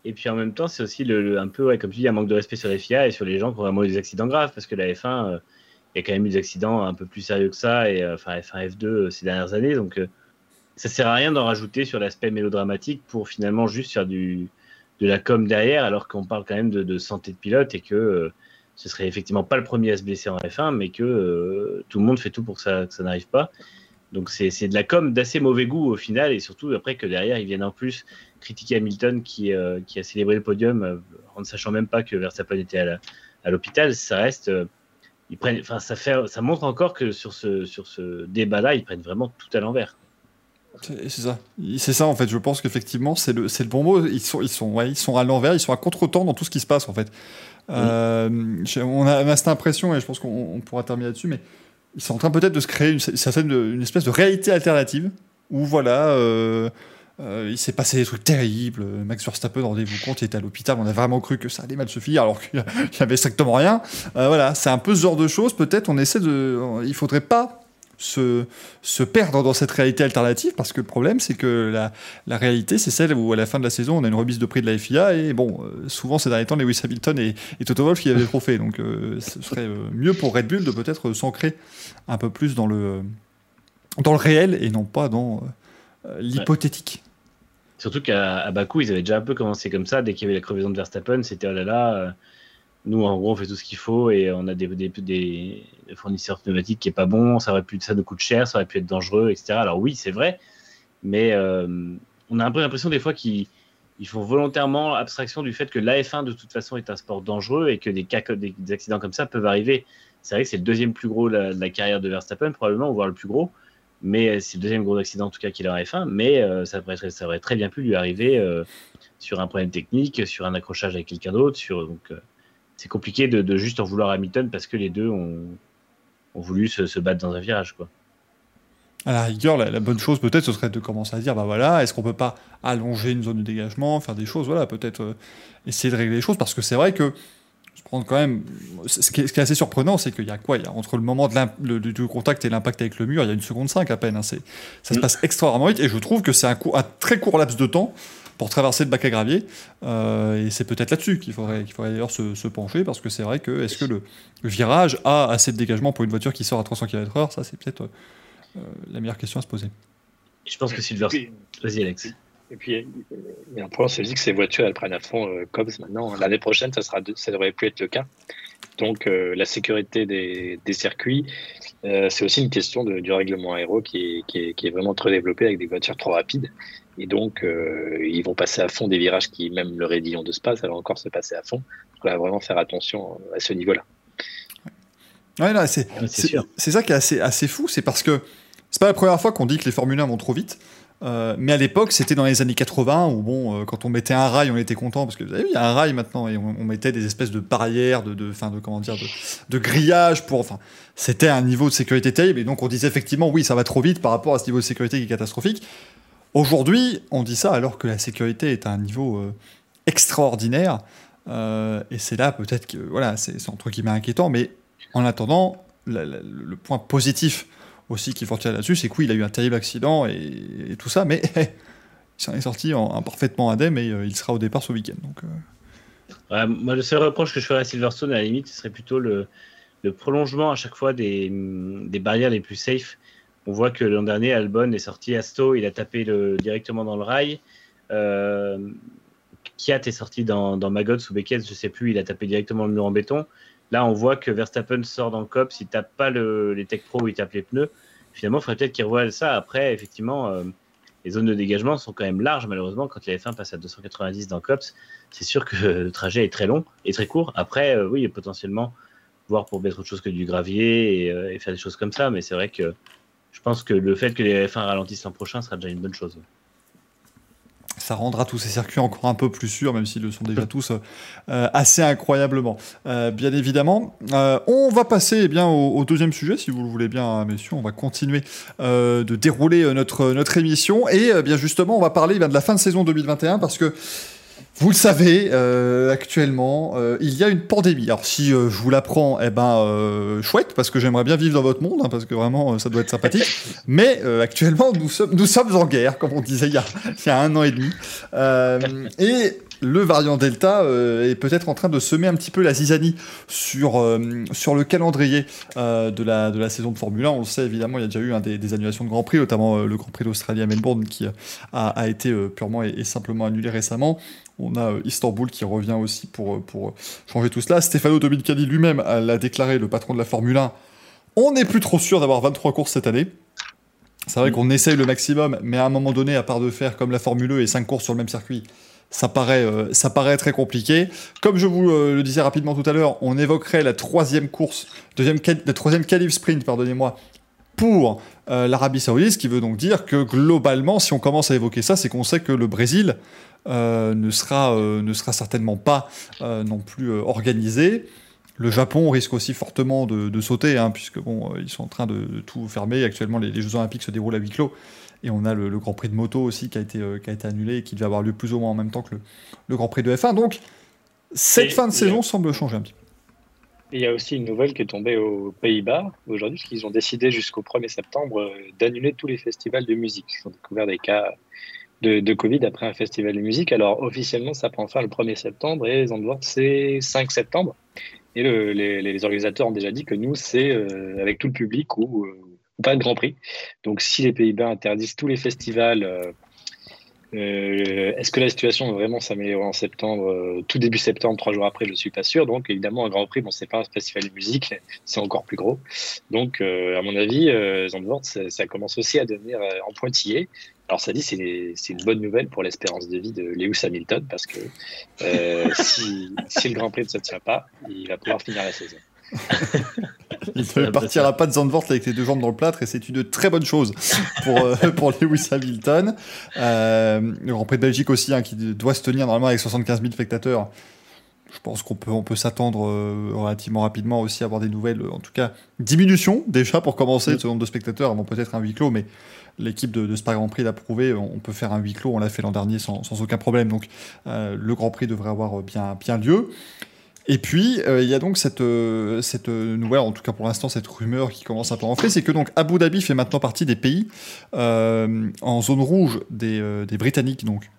Et puis en même temps, c'est aussi le, un peu, ouais, comme tu dis, un manque de respect sur la FIA et sur les gens qui ont vraiment eu des accidents graves, parce que la F1, il y a quand même eu des accidents un peu plus sérieux que ça, et euh, enfin F1, F2 euh, ces dernières années. Donc euh, ça sert à rien d'en rajouter sur l'aspect mélodramatique pour finalement juste faire du, de la com derrière, alors qu'on parle quand même de, santé de pilote et que ce serait effectivement pas le premier à se blesser en F1, mais que tout le monde fait tout pour que ça, ça n'arrive pas. Donc c'est de la com d'assez mauvais goût au final, et surtout après que derrière ils viennent en plus critiquer Hamilton qui, qui a célébré le podium en ne sachant même pas que Verstappen était à l'hôpital. Ça reste ils prennent, enfin, ça, fait, ça montre encore que sur ce, sur ce débat-là, ils prennent vraiment tout à l'envers. C'est ça. C'est ça, en fait. Je pense qu'effectivement, c'est le, le bon mot. Ils sont, ils, sont, ouais, ils sont à l'envers, ils sont à contre-temps dans tout ce qui se passe, en fait. Euh, on a, cette impression, et je pense qu'on pourra terminer là-dessus, mais ils sont en train peut-être de se créer une, certaine, une espèce de réalité alternative où, voilà, euh, il s'est passé des trucs terribles. Max Verstappen, rendez-vous compte, il était à l'hôpital. On a vraiment cru que ça allait mal se finir alors qu'il n'y avait strictement rien. Euh, voilà, c'est un peu ce genre de choses. Peut-être on essaie de. Il faudrait pas se, se perdre dans cette réalité alternative parce que le problème, c'est que la, la réalité, c'est celle où à la fin de la saison, on a une remise de prix de la FIA et bon, euh, souvent ces derniers temps, Lewis Hamilton et, et Toto Wolff qui avaient le trophée. Donc ce serait mieux pour Red Bull de peut-être s'ancrer un peu plus dans le, dans le réel et non pas dans l'hypothétique. Surtout qu'à Bakou, ils avaient déjà un peu commencé comme ça. Dès qu'il y avait la crevaison de Verstappen, c'était oh là là, euh, nous en gros on fait tout ce qu'il faut et on a des, des, fournisseurs pneumatiques qui est pas bon, ça aurait pu, ça nous coûte cher, ça aurait pu être dangereux, etc. Alors oui, c'est vrai, mais euh, on a un peu l'impression des fois qu'ils font volontairement abstraction du fait que l'AF1 de toute façon est un sport dangereux et que des, cas, des, accidents comme ça peuvent arriver. C'est vrai que c'est le deuxième plus gros de la, la carrière de Verstappen, probablement, voire le plus gros. Mais euh, c'est le deuxième gros accident en tout cas qu'il a en F1. Mais euh, ça, aurait très bien pu lui arriver euh, sur un problème technique, sur un accrochage avec quelqu'un d'autre. Donc c'est compliqué de, juste en vouloir à Hamilton parce que les deux ont, voulu se, battre dans un virage. Quoi. À la rigueur, la, bonne chose peut-être ce serait de commencer à dire bah voilà, est-ce qu'on peut pas allonger une zone de dégagement, faire des choses, voilà, peut-être essayer de régler les choses parce que c'est vrai que prendre quand même. Ce qui, est, assez surprenant, c'est qu'il y a quoi? Il y a, Entre le moment de du contact et l'impact avec le mur, il y a une seconde 5 à peine. Hein, ça se mm. passe extraordinairement vite et je trouve que c'est un, un, très court laps de temps pour traverser le bac à gravier. Euh, et c'est peut-être là-dessus qu'il faudrait, qu'il faudrait d'ailleurs se, pencher parce que c'est vrai que est-ce que le, virage a assez de dégagement pour une voiture qui sort à 300 km/h Ça, c'est peut-être euh, la meilleure question à se poser. Je pense que Silver. Vas-y, Alex. Et puis, il y a un point, c'est que ces voitures, elles prennent à fond euh, Cobbs maintenant. L'année prochaine, ça, sera, ça devrait plus être le cas. Donc, euh, la sécurité des, des circuits, euh, c'est aussi une question de, du règlement aéro qui est, qui, est, qui est, vraiment trop développé avec des voitures trop rapides. Et donc, euh, ils vont passer à fond des virages qui, même le raidillon de Spa, ça va encore se passer à fond. Donc, on va vraiment faire attention à ce niveau-là. Ouais, c'est ça qui est assez, assez fou, c'est parce que c'est pas la première fois qu'on dit que les Formule 1 vont trop vite. Euh, mais à l'époque, c'était dans les années 80 où, bon, euh, quand on mettait un rail, on était content parce que vous avez vu, il y a un rail maintenant et on, mettait des espèces de barrières, de, de, fin, de comment dire, de, grillage pour, enfin, c'était un niveau de sécurité terrible et donc on disait effectivement, oui, ça va trop vite par rapport à ce niveau de sécurité qui est catastrophique. Aujourd'hui, on dit ça alors que la sécurité est à un niveau euh, extraordinaire et c'est là peut-être que, voilà, c'est entre guillemets inquiétant, mais en attendant, le point positif aussi qu'il faut là-dessus, c'est qu'il a eu un terrible accident et, tout ça, mais il s'en est sorti en, parfaitement indemne et il sera au départ ce week-end. Donc, moi, le seul reproche que je ferais à Silverstone, à la limite, ce serait plutôt le, prolongement à chaque fois des, barrières les plus safe. On voit que l'an dernier, Albon est sorti à Sto, il a tapé directement dans le rail. Euh, Kiat est sorti dans, dans Magots ou Beckett, je sais plus, il a tapé directement le mur en béton. Là, on voit que Verstappen sort dans le COP, s'il tape pas le, les Tech Pro, il tape les pneus. Finalement, il faudrait peut-être qu'il revoie ça. Après, effectivement, euh, les zones de dégagement sont quand même larges, malheureusement. Quand la F1 passe à 290 dans COPS, c'est sûr que le trajet est très long et très court. Après, euh, oui, potentiellement, voir pour mettre autre chose que du gravier euh, et, faire des choses comme ça. Mais c'est vrai que je pense que le fait que les F1 ralentissent l'an prochain sera déjà une bonne chose. Ça rendra tous ces circuits encore un peu plus sûrs, même s'ils le sont déjà tous euh, assez incroyablement. Euh, bien évidemment, on va passer eh bien, au, deuxième sujet, si vous le voulez bien, messieurs. On va continuer de dérouler notre, notre émission. Et bien justement, on va parler eh bien, de la fin de saison 2021, parce que vous le savez, euh, actuellement, euh, il y a une pandémie. Alors si euh, je vous l'apprends, eh ben chouette, parce que j'aimerais bien vivre dans votre monde, hein, parce que vraiment, ça doit être sympathique. Mais actuellement, nous sommes, nous sommes en guerre, comme on disait il y a, il y a un an et demi. et le variant Delta est peut-être en train de semer un petit peu la zizanie sur, sur le calendrier de, la, de la saison de Formule 1. On le sait évidemment, il y a déjà eu des, annulations de Grand Prix, notamment le Grand Prix d'Australie à Melbourne qui a, a été purement et, simplement annulé récemment. On a euh, Istanbul qui revient aussi pour, euh, pour euh, changer tout cela. Stefano Dominicali lui-même l'a déclaré, le patron de la Formule 1. On n'est plus trop sûr d'avoir 23 courses cette année. C'est vrai mm. qu'on essaye le maximum, mais à un moment donné, à part de faire comme la Formule 1 et 5 courses sur le même circuit, ça paraît, ça paraît très compliqué. Comme je vous le disais rapidement tout à l'heure, on évoquerait la troisième course, deuxième, la troisième qualif sprint, pardonnez-moi, pour l'Arabie Saoudite, ce qui veut donc dire que globalement, si on commence à évoquer ça, c'est qu'on sait que le Brésil euh, ne, sera, euh, ne sera certainement pas euh, non plus organisé. Le Japon risque aussi fortement de, sauter, hein, puisque bon, ils sont en train de, tout fermer. Actuellement, les, Jeux Olympiques se déroulent à huis clos. Et on a le, Grand Prix de moto aussi qui a, été, qui a été annulé et qui devait avoir lieu plus ou moins en même temps que le, Grand Prix de F1. Donc, cette fin de saison semble changer un petit peu. Il y a aussi une nouvelle qui est tombée aux Pays-Bas aujourd'hui, parce qu'ils ont décidé jusqu'au 1er septembre d'annuler tous les festivals de musique. Ils ont découvert des cas de, Covid après un festival de musique. Alors officiellement, ça prend fin le 1er septembre et Zandvoort, c'est 5 septembre. Et les, organisateurs ont déjà dit que nous, c'est euh, avec tout le public ou, euh, pas de Grand Prix. Donc si les Pays-Bas interdisent tous les festivals, euh, est-ce que la situation va vraiment s'améliorer en septembre, tout début septembre, trois jours après, je ne suis pas sûr. Donc évidemment, un Grand Prix, bon, c'est pas un festival de musique, c'est encore plus gros. Donc à mon avis, Zandvoort, ça, ça, commence aussi à devenir en pointillé. Alors ça dit, c'est une bonne nouvelle pour l'espérance de vie de Lewis Hamilton parce que euh, si, le Grand Prix ne se tient pas, il va pouvoir finir la saison. il ne partira pas de Zandvoort avec les deux jambes dans le plâtre et c'est une très bonne chose pour, euh, pour Lewis Hamilton. Euh, le Grand Prix de Belgique aussi, hein, qui doit se tenir normalement avec 75 000 spectateurs. Je pense qu'on peut, on peut s'attendre relativement rapidement aussi à avoir des nouvelles, en tout cas diminution déjà pour commencer de ce nombre de spectateurs avant peut-être un huis clos, mais l'équipe de, Spa Grand Prix l'a prouvé, on peut faire un huis clos, on l'a fait l'an dernier sans, aucun problème, donc euh, le Grand Prix devrait avoir bien, bien lieu. Et puis, euh, il y a donc cette, euh, cette nouvelle, en tout cas pour l'instant, cette rumeur qui commence un peu à enfler, c'est que donc Abu Dhabi fait maintenant partie des pays en zone rouge des, Britanniques, donc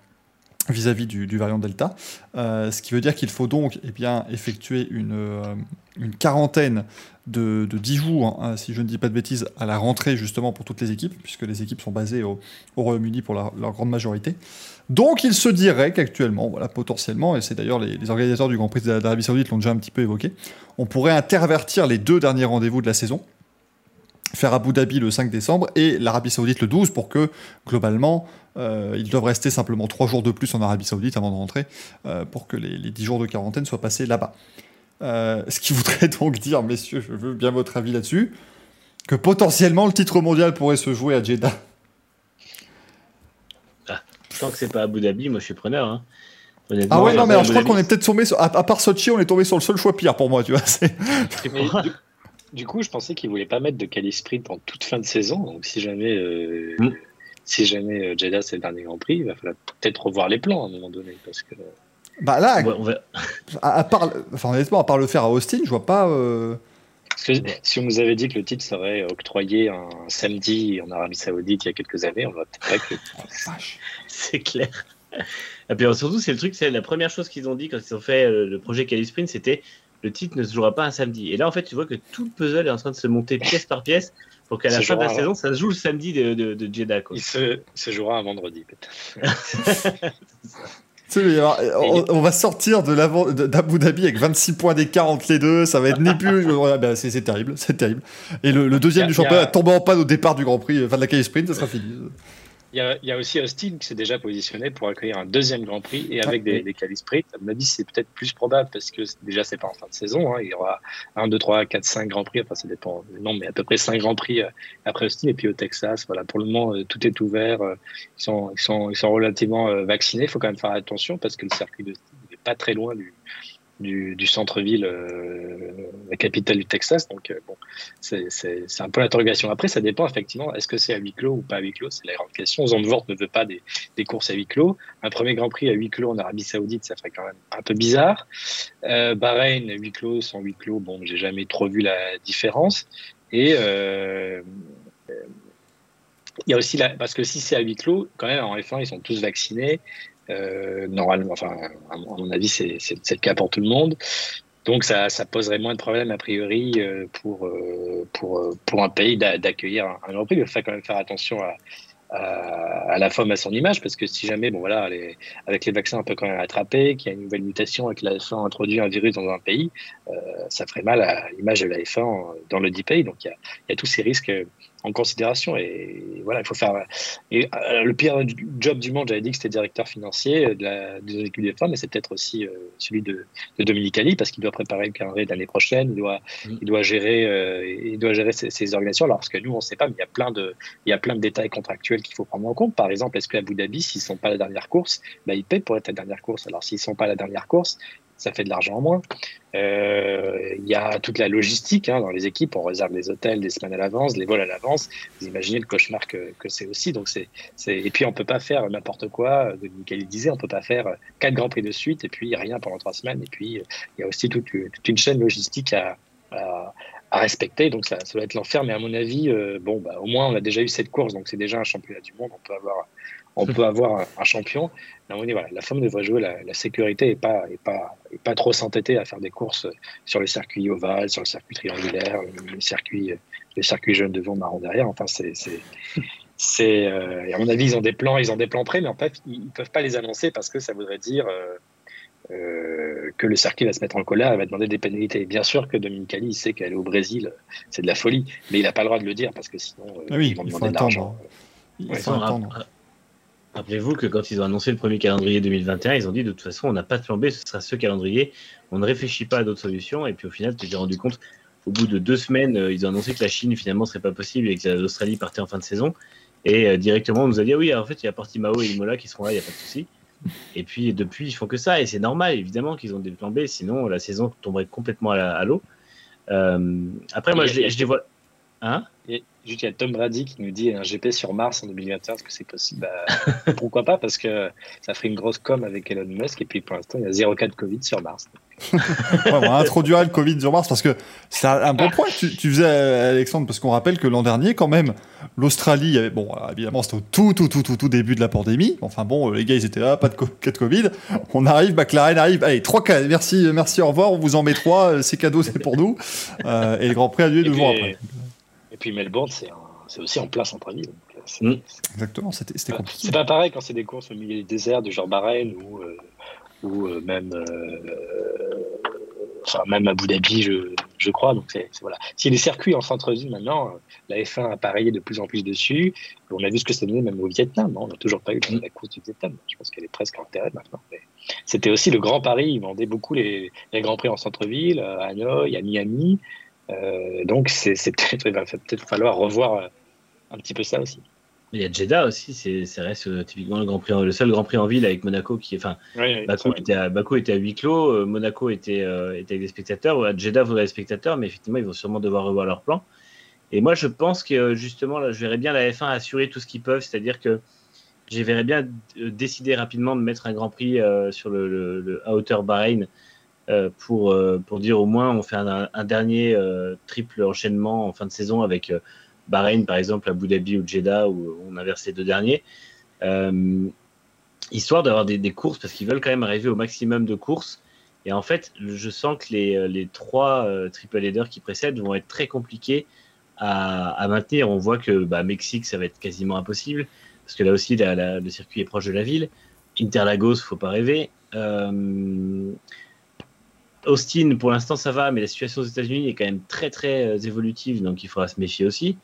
vis-à-vis du, variant Delta, ce qui veut dire qu'il faut donc eh effectuer une, quarantaine de, 10 jours, hein, si je ne dis pas de bêtises, à la rentrée justement pour toutes les équipes, puisque les équipes sont basées au, Royaume-Uni pour leur grande majorité. Donc il se dirait qu'actuellement, voilà, potentiellement, et c'est d'ailleurs les, organisateurs du Grand Prix d'Arabie Saoudite l'ont déjà un petit peu évoqué, on pourrait intervertir les deux derniers rendez-vous de la saison, faire Abu Dhabi le 5 décembre et l'Arabie Saoudite le 12 pour que globalement euh, ils doivent rester simplement 3 jours de plus en Arabie Saoudite avant de rentrer euh, pour que les, 10 jours de quarantaine soient passés là-bas. Euh, ce qui voudrait donc dire, messieurs, je veux bien votre avis là-dessus, que potentiellement le titre mondial pourrait se jouer à Jeddah. Tant que c'est pas Abu Dhabi, moi je suis preneur. Hein. Ah ouais, non, mais je crois qu'on est peut-être tombé sur. À, part Sochi, on est tombé sur le seul choix pire pour moi, tu vois. du, coup, je pensais qu'il voulait pas mettre de quali sprint en toute fin de saison. Donc si jamais. Euh, hmm. Si jamais euh, Jeddah c'est le dernier Grand Prix, il va falloir peut-être revoir les plans à un moment donné. Parce que. Bah là, à, part, enfin, honnêtement, à part le faire à Austin, je vois pas. Euh, si on nous avait dit que le titre serait octroyé un samedi en Arabie Saoudite il y a quelques années, on aurait peut-être que. c'est clair. Et puis surtout, c'est le truc, c'est la première chose qu'ils ont dit quand ils ont fait euh, le projet Sprint, c'était le titre ne se jouera pas un samedi. Et là, en fait, tu vois que tout le puzzle est en train de se monter pièce par pièce pour qu'à la fin de la saison, ça se joue le samedi de, de, Jeddah. Il se, se, jouera un vendredi, peut-être. on, va sortir de d'Abu Dhabi avec 26 points d'écart entre les deux. Ça va être ni plus. Ben, c'est terrible, c'est terrible. Et le, deuxième du championnat tombant en panne au départ du Grand Prix, fin de la Cali Sprint, ça sera fini. Il y, a, aussi Austin qui s'est déjà positionné pour accueillir un deuxième Grand Prix et avec des, des sprint. À mon avis, c'est peut-être plus probable parce que déjà, c'est pas en fin de saison. Hein. Il y aura 1, 2, 3, 4, 5 Grands Prix. Enfin, ça dépend non, mais à peu près 5 Grands Prix euh, après Austin. Et puis au Texas, voilà, pour le moment, euh, tout est ouvert. Euh, ils sont, ils sont, ils sont relativement vaccinés. Il faut quand même faire attention parce que le circuit de n'est pas très loin du, du, centre-ville, euh, la capitale du Texas. Donc, euh, bon, c'est un peu l'interrogation. Après, ça dépend effectivement, est-ce que c'est à huis clos ou pas à huis clos? C'est la grande question. Zandvoort ne veut pas des, courses à huis clos. Un premier Grand Prix à huis clos en Arabie Saoudite, ça ferait quand même un peu bizarre. Euh, Bahreïn, huis clos, sans huis clos, bon, j'ai jamais trop vu la différence. Et euh, il y a aussi la, parce que si c'est à huis clos, quand même en F1 ils sont tous vaccinés. Euh, normalement, enfin, à mon avis, c'est le cas pour tout le monde. Donc ça, poserait moins de problèmes a priori euh, pour, euh, pour, un pays d'accueillir un, Grand. Il faut quand même faire attention à, la femme à son image, parce que si jamais, bon voilà, avec les vaccins, on peut quand même attraper, qu'il y a une nouvelle mutation et que la F1 introduit un virus dans un pays, ça ferait mal à l'image de la F1 dans le dit pays. Donc il y a tous ces risques en considération. Et voilà, il faut faire. Et euh, le pire job du monde, j'avais dit que c'était directeur financier de la des équipes des femmes, mais c'est peut-être aussi euh, celui de, de Dominique Ali parce qu'il doit préparer le calendrier de l'année prochaine. Il doit, mm. il doit gérer, euh, il doit gérer ces, organisations. Alors parce que nous, on ne sait pas, mais il y a plein de, il y a plein de détails contractuels qu'il faut prendre en compte. Par exemple, est-ce qu'à Abu Dhabi, s'ils sont pas la dernière course, bah, ils paient pour être la dernière course. Alors s'ils sont pas la dernière course, ça fait de l'argent en moins. Euh, il y a toute la logistique hein, dans les équipes, on réserve les hôtels des semaines à l'avance, les vols à l'avance. Vous imaginez le cauchemar que, que c'est aussi. Donc c'est, et puis on peut pas faire n'importe quoi. De Michael disait, on peut pas faire quatre grands prix de suite et puis rien pendant trois semaines. Et puis il y a aussi toute, toute une chaîne logistique à, à, respecter. Donc ça, ça doit être l'enfer. Mais à mon avis, euh, bon, bah, au moins on a déjà eu cette course, donc c'est déjà un championnat du monde. On peut avoir on peut avoir un, champion. voilà, la femme devrait jouer la, sécurité et pas, et, pas, et pas trop s'entêter à faire des courses sur le circuit ovale, sur le circuit triangulaire, le circuit, le circuit jaune devant, marron derrière. Enfin, c'est. c'est euh, à mon avis, ils ont des plans, ils ont des plans prêts, mais en fait, ils ne peuvent pas les annoncer parce que ça voudrait dire euh, euh, que le circuit va se mettre en colère et va demander des pénalités. Bien sûr que Dominicali, il sait qu'aller au Brésil, c'est de la folie, mais il n'a pas le droit de le dire parce que sinon, ah ils vont demander de l'argent. Il faut attendre. Rappelez-vous que quand ils ont annoncé le premier calendrier 2021, ils ont dit de toute façon, on n'a pas de plan B, ce sera ce calendrier. On ne réfléchit pas à d'autres solutions. Et puis au final, tu t'es rendu compte, au bout de deux semaines, euh, ils ont annoncé que la Chine finalement serait pas possible et que l'Australie partait en fin de saison. Et euh, directement, on nous a dit ah oui, en fait, il y a Portimao et Imola qui seront là, il n'y a pas de souci. Et puis depuis, ils font que ça. Et c'est normal, évidemment, qu'ils ont des plans B, sinon la saison tomberait complètement à l'eau. Euh, après, moi, je les vois. Hein Juste, il y a Tom Brady qui nous dit un GP sur Mars en 2021, est-ce que c'est possible? Bah, Pourquoi pas Parce que ça ferait une grosse com avec Elon Musk et puis pour l'instant, il y a zéro cas de Covid sur Mars. ouais, on va introduire le Covid sur Mars parce que c'est un bon point que tu, faisais, Alexandre, parce qu'on rappelle que l'an dernier, quand même, l'Australie, bon, évidemment, c'était au tout, tout, tout, tout, tout début de la pandémie. Enfin bon, les gars, ils étaient là, pas de cas de Covid. On arrive, McLaren arrive. Allez, trois cas. Merci, merci, au revoir. On vous en met trois. C'est cadeau, c'est pour nous. Euh, et le Grand Prix a lieu deux jours après puis Melbourne, c'est aussi en place centre-ville. Mm. Exactement, c'était compliqué. C'est pas pareil quand c'est des courses au milieu du désert, du genre Bahreïn ou, euh, ou euh, même, euh, enfin, même Abu Dhabi, je, je crois. Donc c'est voilà. S'il y a des circuits en centre-ville maintenant, la F1 a parié de plus en plus dessus. On a vu ce que ça donnait même au Vietnam. On n'a toujours pas eu la course du Vietnam. Je pense qu'elle est presque en terre maintenant. C'était aussi le grand pari. Ils vendaient beaucoup les, les grands prix en centre-ville, à Hanoï, à Miami. Euh, donc, c'est peut-être, il va peut-être falloir revoir euh, un petit peu ça aussi. Il y a Jeddah aussi, c'est reste euh, typiquement le, grand prix, le seul Grand Prix en ville avec Monaco qui, enfin, Bakou, était à, Bakou était à huis clos, Monaco était, était avec des spectateurs, Jeddah voudrait des spectateurs, mais effectivement ils vont sûrement devoir revoir leur plan. Et moi je pense que justement là, je verrais bien la F1 assurer tout ce qu'ils peuvent, c'est-à-dire que je verrais bien décider rapidement de mettre un Grand Prix sur le, le, Outer Bahreïn pour, pour dire au moins on fait un, dernier triple enchaînement en fin de saison avec Bahreïn par exemple, Abu Dhabi ou Jeddah où on inverse les deux derniers. histoire d'avoir des, courses parce qu'ils veulent quand même arriver au maximum de courses. Et en fait, je sens que les, les trois triple headers qui précèdent vont être très compliqués à, maintenir. On voit que bah, Mexique, ça va être quasiment impossible, parce que là aussi, le circuit est proche de la ville. Interlagos, faut pas rêver. Euh, Austin, pour l'instant, ça va, mais la situation aux États-Unis est quand même très très euh, évolutive, donc il faudra se méfier aussi.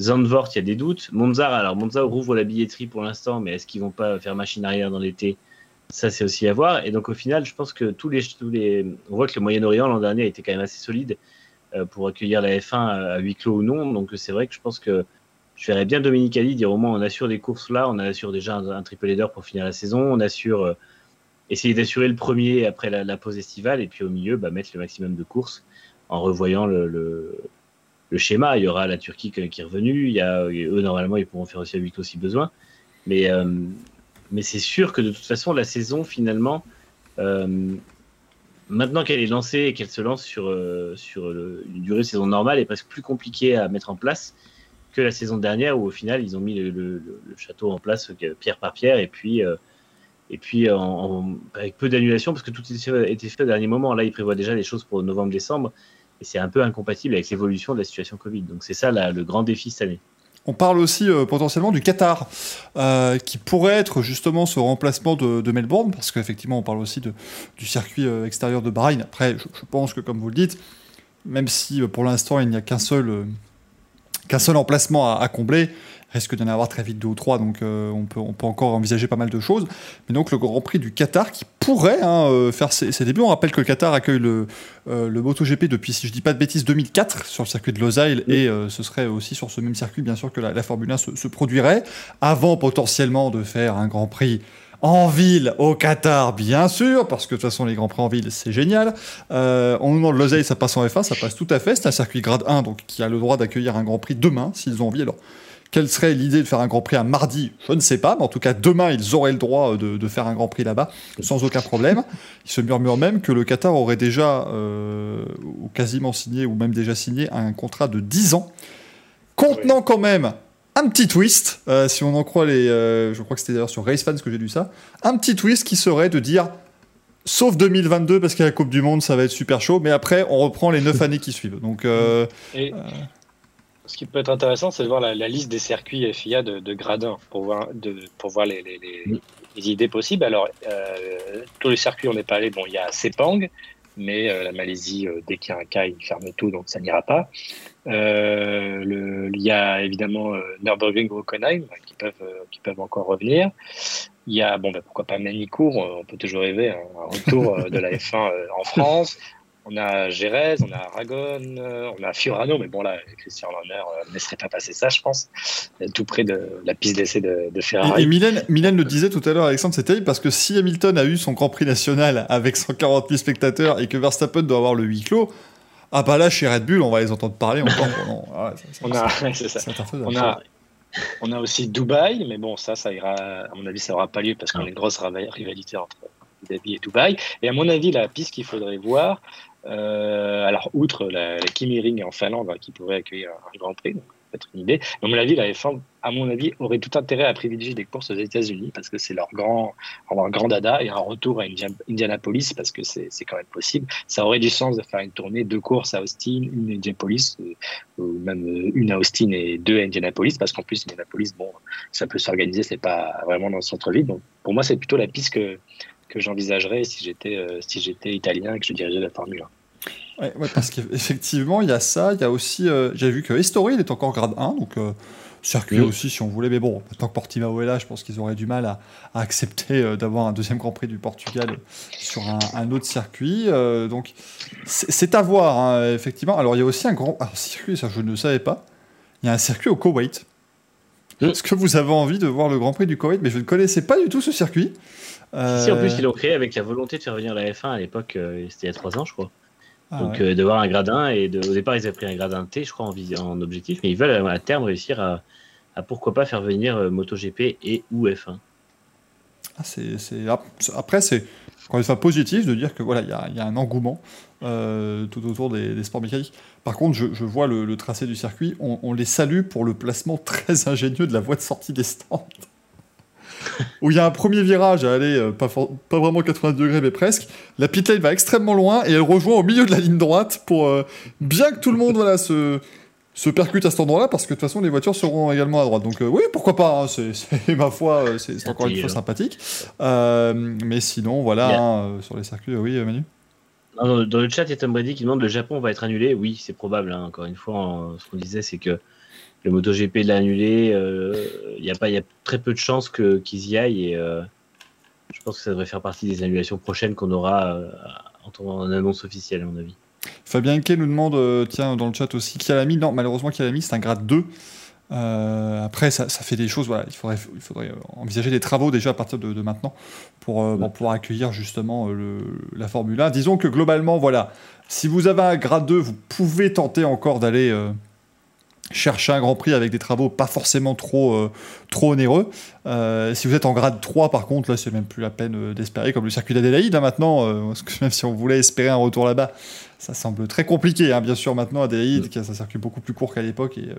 Zandvoort, il y a des doutes. Monza, alors Monza rouvre la billetterie pour l'instant, mais est-ce qu'ils vont pas faire machine arrière dans l'été? Ça, c'est aussi à voir. Et donc, au final, je pense que tous les, tous les. On voit que le Moyen-Orient l'an dernier était quand même assez solide. Euh, pour accueillir la F1 à huis clos ou non. Donc c'est vrai que je pense que je verrais bien Dominique Ali dire au moins on assure des courses là, on assure déjà un, triple leader pour finir la saison, on assure euh, essayer d'assurer le premier après la, pause estivale et puis au milieu bah, mettre le maximum de courses en revoyant le, le, schéma. Il y aura la Turquie qui est revenue, il y a, eux normalement ils pourront faire aussi à huis clos si besoin. Mais, euh, mais c'est sûr que de toute façon la saison finalement maintenant qu'elle est lancée et qu'elle se lance sur, euh, sur une durée de saison normale, est presque plus compliquée à mettre en place que la saison dernière où au final ils ont mis le, château en place euh, pierre par pierre et puis, euh, et puis avec peu d'annulation parce que tout était fait au dernier moment. Là, ils prévoient déjà les choses pour novembre-décembre et c'est un peu incompatible avec l'évolution de la situation Covid. Donc c'est ça le grand défi cette année. On parle aussi euh, potentiellement du Qatar, euh, qui pourrait être justement ce remplacement de, Melbourne, parce qu'effectivement, on parle aussi du circuit euh, extérieur de Bahreïn. Après, je, pense que, comme vous le dites, même si pour l'instant, il n'y a qu'un seul, qu'un seul emplacement à combler, risque d'en avoir très vite deux ou trois, donc euh, on, peut, on peut encore envisager pas mal de choses. Mais donc le Grand Prix du Qatar qui pourrait hein, euh, faire ses, débuts. On rappelle que le Qatar accueille le, euh, le MotoGP depuis, si je dis pas de bêtises, 2004 sur le circuit de Losail et ce serait aussi sur ce même circuit, bien sûr, que la, Formule 1 se, produirait avant potentiellement de faire un Grand Prix en ville au Qatar, bien sûr, parce que de toute façon, les Grands Prix en ville, c'est génial. Euh, on nous demande Losail, ça passe en F1, ça passe tout à fait. C'est un circuit grade 1, donc qui a le droit d'accueillir un Grand Prix demain, s'ils ont envie. Alors, quelle serait l'idée de faire un Grand Prix un mardi? Je ne sais pas, mais en tout cas, demain, ils auraient le droit de, faire un Grand Prix là-bas, sans aucun problème. Il se murmure même que le Qatar aurait déjà, euh, ou quasiment signé, ou même déjà signé, un contrat de 10 ans, contenant quand même un petit twist, euh, si on en croit les... Euh, je crois que c'était d'ailleurs sur Race Fans que j'ai lu ça, un petit twist qui serait de dire... Sauf 2022 parce a la Coupe du Monde, ça va être super chaud. Mais après, on reprend les 9 années qui suivent. Donc, ce qui peut être intéressant, c'est de voir la, liste des circuits FIA de, de gradins pour voir, de, pour voir les, les, les, idées possibles. Alors, euh, tous les circuits, on n'est pas allé. Bon, il y a Sepang, mais euh, la Malaisie, euh, dès qu'il y a un cas, ils ferment tout, donc ça n'ira pas. Le, il y a évidemment Nürburgring ou Hockenheim qui peuvent, qui peuvent encore revenir. Il y a, bon, ben, pourquoi pas Manicourt, on peut toujours rêver, hein, un retour de la F1 en France. On a Gérez, on a Aragon, euh, on a Fiorano, mais bon là, Christian Horner euh, ne laisserait pas passer ça, je pense, tout près de la piste d'essai de, Ferrari. Et, Mylène, le disait tout à l'heure, Alexandre, c'est terrible parce que si Hamilton a eu son Grand Prix national avec 140 000 spectateurs et que Verstappen doit avoir le huis clos, ah bah là chez Red Bull, on va les entendre parler encore on a, On a, on a aussi Dubaï, mais bon, ça, ça ira, à mon avis, ça n'aura pas lieu parce qu'on a une grosse rivalité entre Abu et Dubaï. Et à mon avis, la piste qu'il faudrait voir, euh, alors, outre la, la Kimi Ring en Finlande, qui pourrait accueillir un Grand Prix, donc peut-être une idée. Mais à mon avis, la F1, à mon avis, aurait tout intérêt à privilégier des courses aux États-Unis parce que c'est leur grand, leur grand dada et un retour à Indianapolis parce que c'est quand même possible. Ça aurait du sens de faire une tournée, deux courses à Austin, une à Indianapolis, euh, ou même euh, une à Austin et deux à Indianapolis parce qu'en plus, Indianapolis, bon, ça peut s'organiser, c'est pas vraiment dans le centre-ville. Donc, pour moi, c'est plutôt la piste que, que j'envisagerais si j'étais euh, si j'étais italien et que je dirigeais la Formule 1. Ouais, parce qu'effectivement, il y a ça. Il y a aussi, euh, j'ai vu que Estoril est encore grade 1, donc euh, circuit aussi si on voulait. Mais bon, tant que Portimao est là, je pense qu'ils auraient du mal à, accepter d'avoir un deuxième Grand Prix du Portugal sur un, autre circuit. donc c'est à voir, hein, effectivement. Alors il y a aussi un grand circuit, ça je ne savais pas. Il y a un circuit au Koweït. Est-ce que vous avez envie de voir le Grand Prix du Koweït? Mais je ne connaissais pas du tout ce circuit. Si en plus ils l'ont créé avec la volonté de faire venir la F1 à l'époque, euh, c'était il y a 3 ans je crois. Ah Donc euh, de voir un gradin et de, au départ ils avaient pris un gradin T je crois en, en objectif, mais ils veulent à terme réussir à, à pourquoi pas faire venir euh, MotoGP et ou F1. Ah, c'est, après c'est une fois positif de dire que voilà, il y, a un engouement euh, tout autour des, sports mécaniques. Par contre, je, vois le, tracé du circuit. On, les salue pour le placement très ingénieux de la voie de sortie des stands. Où il y a un premier virage à aller, euh, pas, pas, vraiment 90 degrés, mais presque. La pit lane va extrêmement loin et elle rejoint au milieu de la ligne droite pour euh, bien que tout le monde voilà, se, se percute à cet endroit-là parce que de toute façon les voitures seront également à droite. Donc oui, pourquoi pas, hein, c'est ma foi, c'est encore une fois sympathique. mais sinon, voilà, hein, sur les circuits, oui Manu? Dans, le chat, il y a Tom Brady qui demande le Japon va être annulé? Oui, c'est probable. Hein. Encore une fois, ce qu'on disait, c'est que le MotoGP l'a annulé. Euh, il y, a pas, y a très peu de chances qu'ils y aillent. Et euh, je pense que ça devrait faire partie des annulations prochaines qu'on aura euh, en, annonce officielle, à mon avis. Fabien Kay nous demande, tiens, dans le chat aussi, qui a mis Non, malheureusement, qui a mis, c'est un grade 2. Euh, après, ça, fait des choses. Voilà, il faudrait, il faudrait envisager des travaux déjà à partir de, maintenant pour, pouvoir accueillir justement le, la Formule 1. Disons que globalement, voilà, si vous avez un grade 2, vous pouvez tenter encore d'aller chercher un Grand Prix avec des travaux pas forcément trop, trop onéreux. si vous êtes en grade 3, par contre, là, c'est même plus la peine d'espérer, comme le circuit d'Adélaïde hein, maintenant, même si on voulait espérer un retour là-bas, ça semble très compliqué. Hein, bien sûr, maintenant, Adélaïde, qui a un circuit beaucoup plus court qu'à l'époque et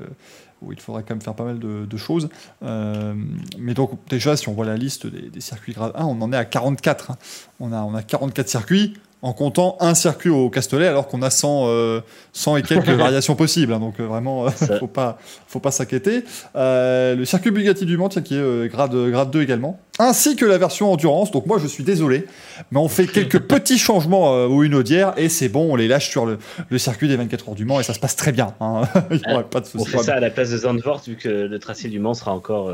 où il faudrait quand même faire pas mal de, choses. Euh, mais donc, déjà, si on voit la liste des, circuits grade 1, on en est à 44. Hein. On, a, on a 44 circuits en comptant un circuit au Castellet, alors qu'on a 100, 100 euh, et quelques variations possibles. Hein. donc euh, vraiment, il ne faut pas, faut pas s'inquiéter. Euh, le circuit Bugatti du Mans, qui est grade, grade 2 également, ainsi que la version endurance. Donc moi, je suis désolé, mais on fait quelques petits changements au une audière et c'est bon, on les lâche sur le, circuit des 24 heures du Mans et ça se passe très bien. Hein. il n'y pas de souci. On fait ça à la place de Zandvoort, vu que le tracé du Mans sera encore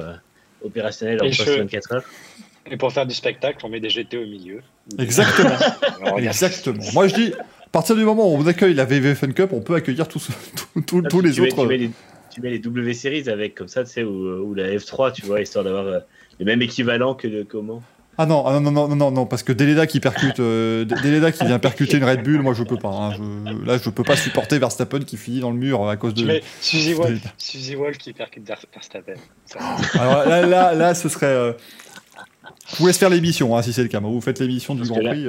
opérationnel en post 24 heures. Et pour faire du spectacle, on met des GT au milieu. Exactement. Exactement. Moi, je dis, à partir du moment où on accueille la VV Fun Cup, on peut accueillir tous, tous, tous les autres. tu, mets les, W Series avec, comme ça, tu sais, ou, la F3, tu vois, histoire d'avoir euh, le même équivalent que le comment. Ah non, ah non, non, non, non, non, parce que Deleda qui percute, euh, Deleda qui vient percuter une Red Bull, moi je peux pas. Hein, je, là, je peux pas supporter Verstappen qui finit dans le mur à cause de. Suzy Wall, Suzy Wall qui percute Verstappen. Alors là, là, là, ce serait. Euh, vous laissez faire l'émission, hein, si c'est le cas. Vous faites l'émission du Grand Prix.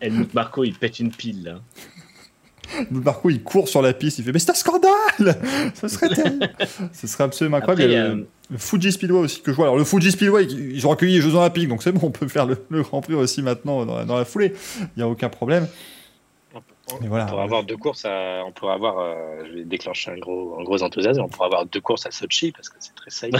Et Marco, il pète une pile, là. Marco, il court sur la piste, il fait Mais c'est un scandale Ce serait terrible Ce serait absolument incroyable. il y a le, Fuji Speedway aussi que je vois. Alors, le Fuji Speedway, ils ont accueilli les Jeux Olympiques, donc c'est bon, on peut faire le, Grand Prix aussi maintenant dans la, foulée. Il n'y a aucun problème. On, voilà. pourrait avoir deux courses à, on pourrait avoir, euh, je vais déclencher un gros, un gros enthousiasme, on pourrait avoir deux courses à Sochi parce que c'est très safe.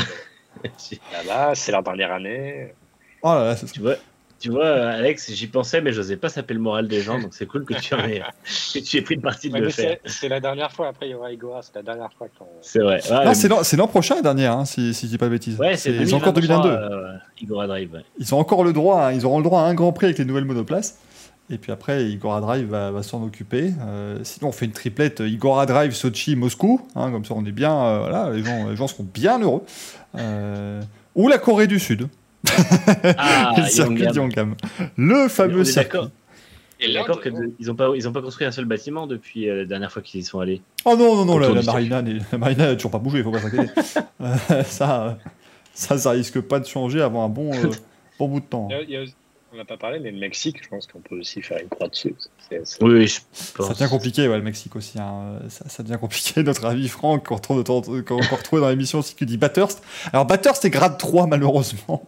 Là-bas, c'est leur dernière année. Oh là là, tu vois, tu vois, Alex, j'y pensais, mais je n'osais pas saper le moral des gens, donc c'est cool que tu, aies, que tu aies pris le parti de le faire. C'est la dernière fois, après il y aura Igora, c'est la dernière fois qu'on. C'est vrai. c'est l'an prochain, la dernière, hein, si, si je dis pas de bêtises. Ouais, c'est Ils ont encore 2022. Euh, Igora Drive. Ils ont encore le droit, hein, ils auront le droit à un grand prix avec les nouvelles monoplaces. Et puis après, Igora Drive va, s'en occuper. Euh, sinon, on fait une triplette Igora Drive, Sochi, Moscou. Hein, comme ça, on est bien. Euh, voilà, les gens, les gens seront bien heureux. ou la Corée du Sud. Ah, le circuit Le fameux circuit. Et d'accord qu'ils n'ont pas, ils ont pas construit un seul bâtiment depuis euh, la dernière fois qu'ils y sont allés. Oh non, non, non, la, marina, la marina n'a toujours pas bougé, il faut pas s'inquiéter. Euh, ça, ça, ça risque pas de changer avant un bon, euh, bon bout de temps. On n'a pas parlé, mais le Mexique, je pense qu'on peut aussi faire une croix dessus. Oui, je pense. Ça devient compliqué, ouais, le Mexique aussi. Hein. Ça, devient compliqué, notre avis, Franck, quand on, quand on retrouve dans l'émission aussi que dit Bathurst. Alors, Bathurst est grade 3, malheureusement.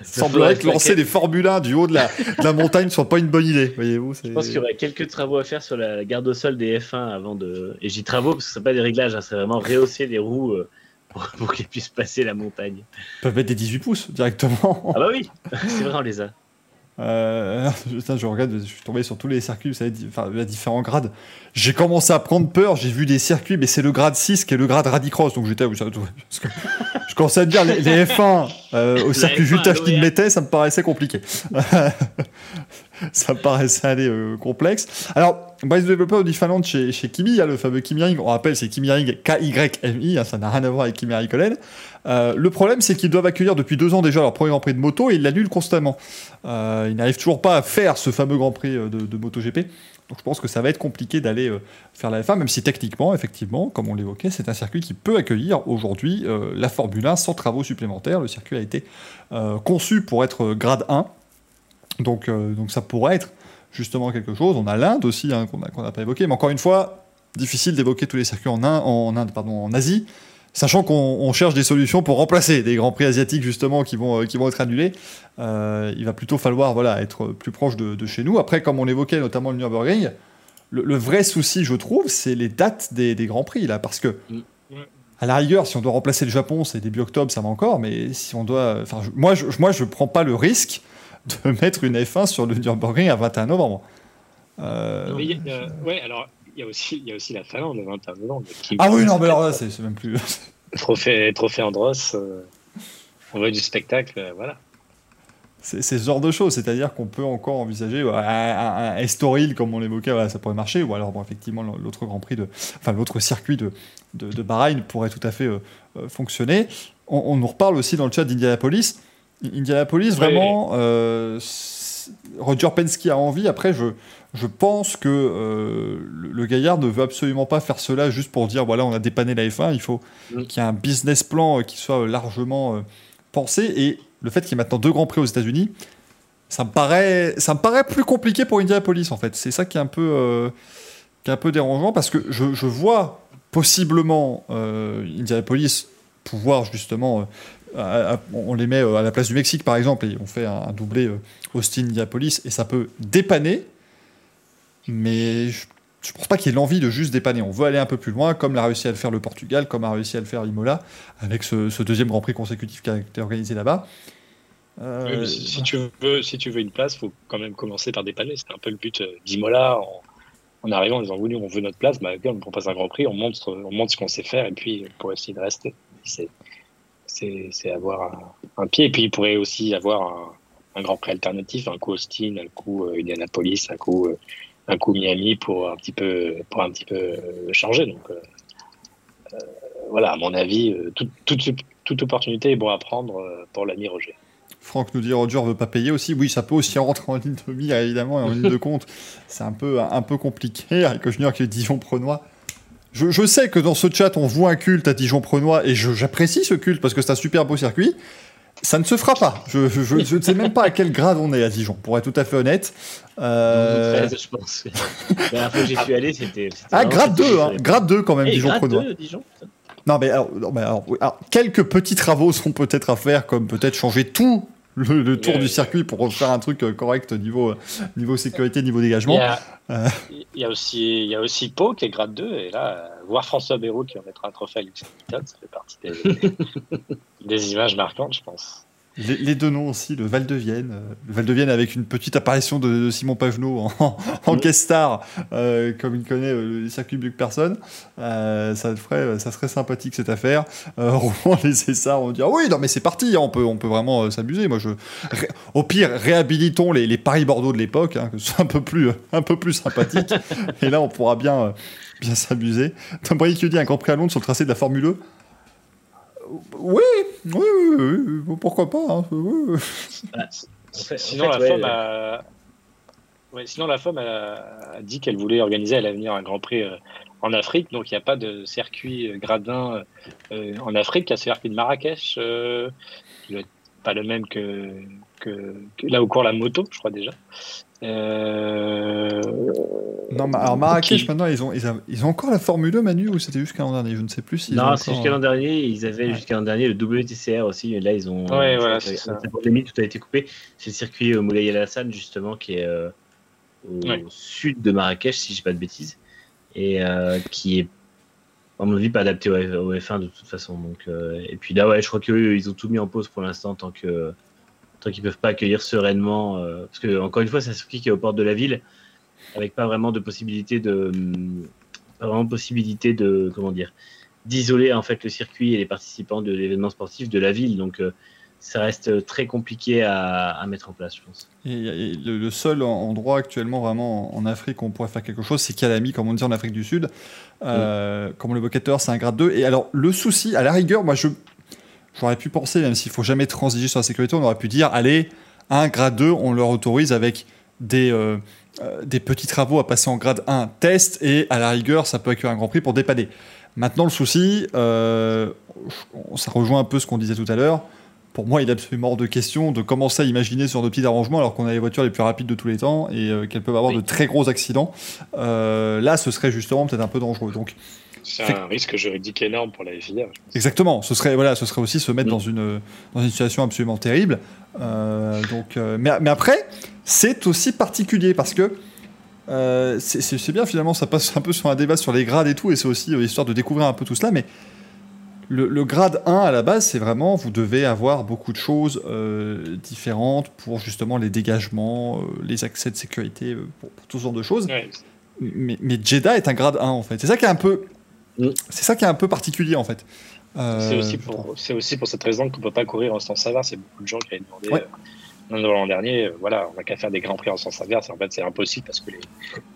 Il semblerait que lancer des Formule 1 du haut de la, de la montagne ne soit pas une bonne idée, voyez-vous. Je pense qu'il y aurait quelques travaux à faire sur la garde au sol des F1 avant de. Et j'y travaux parce que ce ne pas des réglages, hein, c'est vraiment rehausser les roues. Euh, pour, qu'ils puissent passer la montagne. Ils peuvent mettre des 18 pouces directement. Ah bah oui, c'est vrai, on les a. Euh, je regarde, je suis tombé sur tous les circuits, vous savez, enfin, à différents grades. J'ai commencé à prendre peur, j'ai vu des circuits, mais c'est le grade 6 qui est le grade Radicross, donc j'étais. Je commençais à dire, les, F1 euh, au circuit Jutage qui me mettait, ça me paraissait compliqué. ça me paraissait aller euh, complexe. Alors, Base Developer du Finlande chez, chez Kimi, a le fameux Kimi Ring, on rappelle, c'est Kimi Ring KYMI, hein, ça n'a rien à voir avec Kimi Raikkonen. Euh, le problème, c'est qu'ils doivent accueillir depuis deux ans déjà leur premier Grand Prix de moto et ils l'annulent constamment. Euh, ils n'arrivent toujours pas à faire ce fameux Grand Prix euh, de, de MotoGP. Donc je pense que ça va être compliqué d'aller faire la F1, même si techniquement, effectivement, comme on l'évoquait, c'est un circuit qui peut accueillir aujourd'hui la Formule 1 sans travaux supplémentaires. Le circuit a été conçu pour être grade 1. Donc, donc ça pourrait être justement quelque chose. On a l'Inde aussi, hein, qu'on n'a pas évoqué, mais encore une fois, difficile d'évoquer tous les circuits en, Inde, pardon, en Asie, sachant qu'on cherche des solutions pour remplacer des grands prix asiatiques justement qui vont, qui vont être annulés. Euh, il va plutôt falloir voilà, être plus proche de, chez nous. Après, comme on l'évoquait, notamment le Nürburgring, le, vrai souci, je trouve, c'est les dates des, grands prix là, parce que à la rigueur, si on doit remplacer le Japon, c'est début octobre, ça va encore, mais si on doit, enfin, moi, je, moi, je prends pas le risque de mettre une F1 sur le Nürburgring à 21 novembre. Euh... ouais, alors il y a aussi, il y a aussi la Finlande le 21 novembre. ah oui, non, mais alors là, c'est même plus. trophée, trophée Andros, euh, on voit du spectacle, euh, voilà. C'est ce genre de choses, c'est-à-dire qu'on peut encore envisager un, un, Estoril, comme on l'évoquait, ça pourrait marcher, ou alors bon, effectivement l'autre Grand Prix de, enfin l'autre circuit de, de, de, Bahreïn pourrait tout à fait euh, fonctionner. On, nous reparle aussi dans le chat d'Indianapolis. Indianapolis, vraiment, Roger Penske a envie. Après, je, je pense que euh, le, Gaillard ne veut absolument pas faire cela juste pour dire voilà, on a dépanné la F1. Il faut mm. qu'il y ait un business plan euh, qui soit euh, largement pensé. Et le fait qu'il y ait maintenant deux grands prix aux États-Unis, ça me paraît, ça me paraît plus compliqué pour Indianapolis en fait. C'est ça qui est un peu, qui est un peu dérangeant parce que je, je vois possiblement Indianapolis pouvoir justement on les met à la place du Mexique par exemple et on fait un, doublé Austin-Indianapolis et ça peut dépanner mais je, ne pense pas qu'il ait l'envie de juste dépanner. On veut aller un peu plus loin, comme l'a réussi à le faire le Portugal, comme a réussi à le faire Imola, avec ce, deuxième Grand Prix consécutif qui a été organisé là-bas. Euh, si, tu veux, si tu veux une place, faut quand même commencer par dépanner. C'était un peu le but euh, d'Imola en, arrivant en disant oui, on veut notre place, bah, on propose un Grand Prix, on montre, on montre ce qu'on sait faire et puis pour essayer de rester. C'est avoir un, pied. Et puis il pourrait aussi avoir un, Grand Prix alternatif, un coup Austin, un coup euh, Indianapolis, un coup un coup Miami pour un petit peu, pour un petit peu euh, changer. Donc, euh, euh, voilà, à mon avis, toute, opportunité est bon à prendre pour l'ami Roger. Franck nous dit Roger ne veut pas payer aussi. Oui, ça peut aussi rentrer en ligne de mire, évidemment, et en ligne de compte. C'est un peu, un peu compliqué. Avec Junior qui est Dijon-Prenois. Je, je, sais que dans ce chat, on voit un culte à Dijon-Prenois, et j'apprécie ce culte parce que c'est un super beau circuit. Ça ne se fera pas. Je, je, ne sais même pas à quel grade on est à Dijon, pour être tout à fait honnête. Euh... je pense. La dernière fois que j'y suis allé, c'était. Ah, grade 2, hein, grade 2 quand même, Dijon grade 2, Dijon non mais, alors, alors, quelques petits travaux sont peut-être à faire, comme peut-être changer tout le, tour du circuit pour refaire un truc euh, correct niveau, euh, niveau sécurité, niveau dégagement. Euh. Il y, a, aussi, y a aussi Pau qui est grade 2, et là, voir François Béraud qui en mettra un trophée à Hamilton, ça fait partie des, des images marquantes, je pense. Les, deux noms aussi, le Val de Vienne. Euh, le Val de Vienne avec une petite apparition de, Simon Pagenaud en, en, guest star, euh, comme il connaît euh, le circuit mieux que personne. ça, ferait, ça serait sympathique cette affaire. Rouen, les Essarts, on dit ah oui, non mais c'est parti, hein, on, peut, on peut vraiment s'amuser. Moi, je, au pire, réhabilitons les, Paris-Bordeaux de l'époque, hein, que ce soit un peu plus, un peu plus sympathique. Et là, on pourra bien, bien s'amuser. Tom Brady qui dit un Grand Prix à Londres sur le tracé de la Formule 1. Oui, oui, oui, pourquoi pas. Hein, bah, sinon, la femme a... sinon, la femme a, dit qu'elle voulait organiser à l'avenir un Grand Prix euh, en Afrique. Donc, il n'y a pas de circuit euh, gradin euh, en Afrique. Il y a le circuit de Marrakech, qui n'est pas le même que, que, là où court la moto, je crois déjà. Euh... Non, alors Marrakech, maintenant, ils ont, ils, ont, encore la Formule 2, Manu, ou c'était jusqu'à l'an dernier Je ne sais plus. Si non, c'est jusqu'à l'an dernier. Ils avaient jusqu'à l'an dernier le WTCR aussi. Et là, ils ont. Ouais, voilà, c'est ça. tout a été coupé. C'est le circuit euh, Moulay El Hassan, justement, qui est euh, au sud de Marrakech, si je ne dis pas de bêtises. Et euh, qui est, à mon avis, pas adapté au, F1 de toute façon. Donc, et puis là, ouais, je crois qu'ils ont tout mis en pause pour l'instant, tant que tant qu'ils peuvent pas accueillir sereinement, euh, parce que encore une fois, c'est un circuit qui est aux portes de la ville, avec pas vraiment de possibilité de, pas vraiment possibilité de, comment dire, d'isoler en fait le circuit et les participants de l'événement sportif de la ville. Donc euh, ça reste très compliqué à, mettre en place, je pense. Et, le, seul endroit actuellement vraiment en Afrique où on pourrait faire quelque chose, c'est Calami, comme on dit en Afrique du Sud. Euh, Comme le vocateur, c'est un grade 2. Et alors, le souci, à la rigueur, moi, je, j'aurais pu penser, même s'il faut jamais transiger sur la sécurité, on aurait pu dire, allez, un grade 2, on leur autorise avec des, euh, euh, des petits travaux à passer en grade 1 test, et à la rigueur, ça peut accueillir un grand prix pour dépanner. Maintenant, le souci, euh, ça rejoint un peu ce qu'on disait tout à l'heure, pour moi, il est absolument hors de question de commencer à imaginer sur de petits arrangements alors qu'on a les voitures les plus rapides de tous les temps et euh, qu'elles peuvent avoir de très gros accidents. Euh, là, ce serait justement peut-être un peu dangereux. Donc, c'est un risque juridique énorme pour la FIA. Exactement. Ce serait, voilà, ce serait aussi se mettre dans, une, dans une situation absolument terrible. Euh, donc, mais, mais, après, c'est aussi particulier parce que c'est bien finalement, ça passe un peu sur un débat sur les grades et tout, et c'est aussi histoire de découvrir un peu tout cela. Mais le, grade 1 à la base, c'est vraiment, vous devez avoir beaucoup de choses euh, différentes pour justement les dégagements, euh, les accès de sécurité, euh, pour, tout ce genre de choses. Mais, mais, Jeddah est un grade 1 en fait. C'est ça qui est un peu, mm. c'est ça qui est un peu particulier en fait. c'est aussi aussi pour cette raison qu'on peut pas courir en sens inverse. C'est beaucoup de gens qui avaient demandé. L'an dernier, voilà, on n'a qu'à faire des grands prix en sens inverse. En fait, c'est impossible parce que les,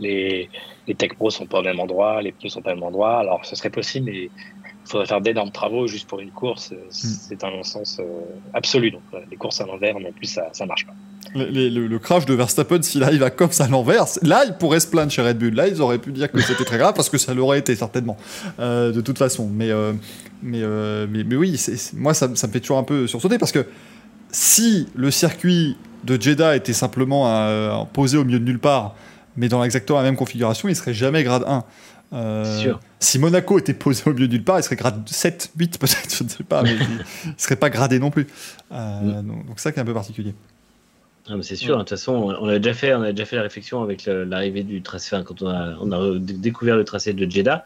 les, les tech pros sont pas au même endroit, les pneus sont pas au même endroit. Alors, ce serait possible, mais il faudrait faire d'énormes travaux juste pour une course. Euh, mm. C'est un non-sens euh, absolu. Donc, euh, les courses à l'envers, non plus, ça ne marche pas. Le, crash de Verstappen, s'il arrive à Cops à l'envers, là, il pourrait se plaindre chez Red Bull. Là, ils auraient pu dire que c'était très grave parce que ça l'aurait été certainement, de toute façon. Mais, mais, mais, mais, oui, moi, ça, ça, me fait toujours un peu sursauter parce que si le circuit de Jeddah était simplement posé au milieu de nulle part, mais dans exactement la même configuration, il serait jamais grade 1. Euh, si Monaco était posé au milieu d'une part, il serait grade 7, 8 peut-être, je ne sais pas, mais il ne serait pas gradé non plus. Euh, mm. donc, ça qui est un peu particulier. Ah, c'est sûr, de toute façon, on a déjà fait, on a déjà fait la réflexion avec l'arrivée du tracé, quand on a, on a, découvert le tracé de Jeddah.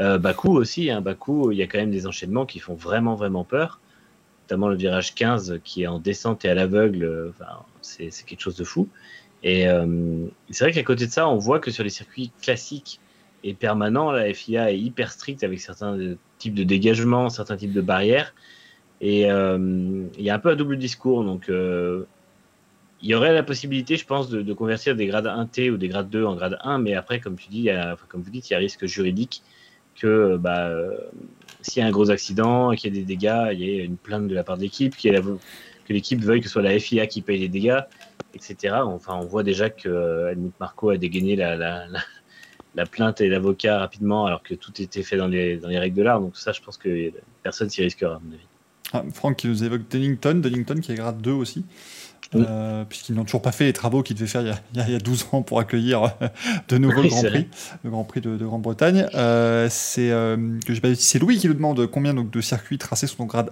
Euh, Bakou aussi, hein, Bakou, il y a quand même des enchaînements qui font vraiment, vraiment peur, notamment le virage 15 qui est en descente et à l'aveugle, enfin, c'est quelque chose de fou. Et c'est vrai qu'à côté de ça, on voit que sur les circuits classiques, est permanent. La FIA est hyper stricte avec certains types de dégagement, certains types de barrières. Et euh, il y a un peu un double discours. Donc, euh, il y aurait la possibilité, je pense, de, convertir des grades 1T ou des grades 2 en grade 1. Mais après, comme tu dis, y a, comme vous dites, il y a risque juridique que bah, euh, s'il y a un gros accident, qu'il y ait des dégâts, il y ait une plainte de la part de l'équipe, que l'équipe veuille que ce soit la FIA qui paye les dégâts, etc. Enfin, on voit déjà que Helmut Marco a dégainé la plainte et l'avocat rapidement, alors que tout était fait dans les, dans les règles de l'art. Donc ça, je pense que personne s'y risquera, à mon avis. Ah, Franck qui nous évoque Dennington, Dennington qui est grade 2 aussi. Euh, puisqu'ils n'ont toujours pas fait les travaux qu'ils devaient faire il y, a, 12 ans pour accueillir euh, de nouveau le Grand Prix, le Grand Prix de, Grande-Bretagne. Euh, c'est c'est Louis qui nous demande combien donc, de circuits tracés sont au grade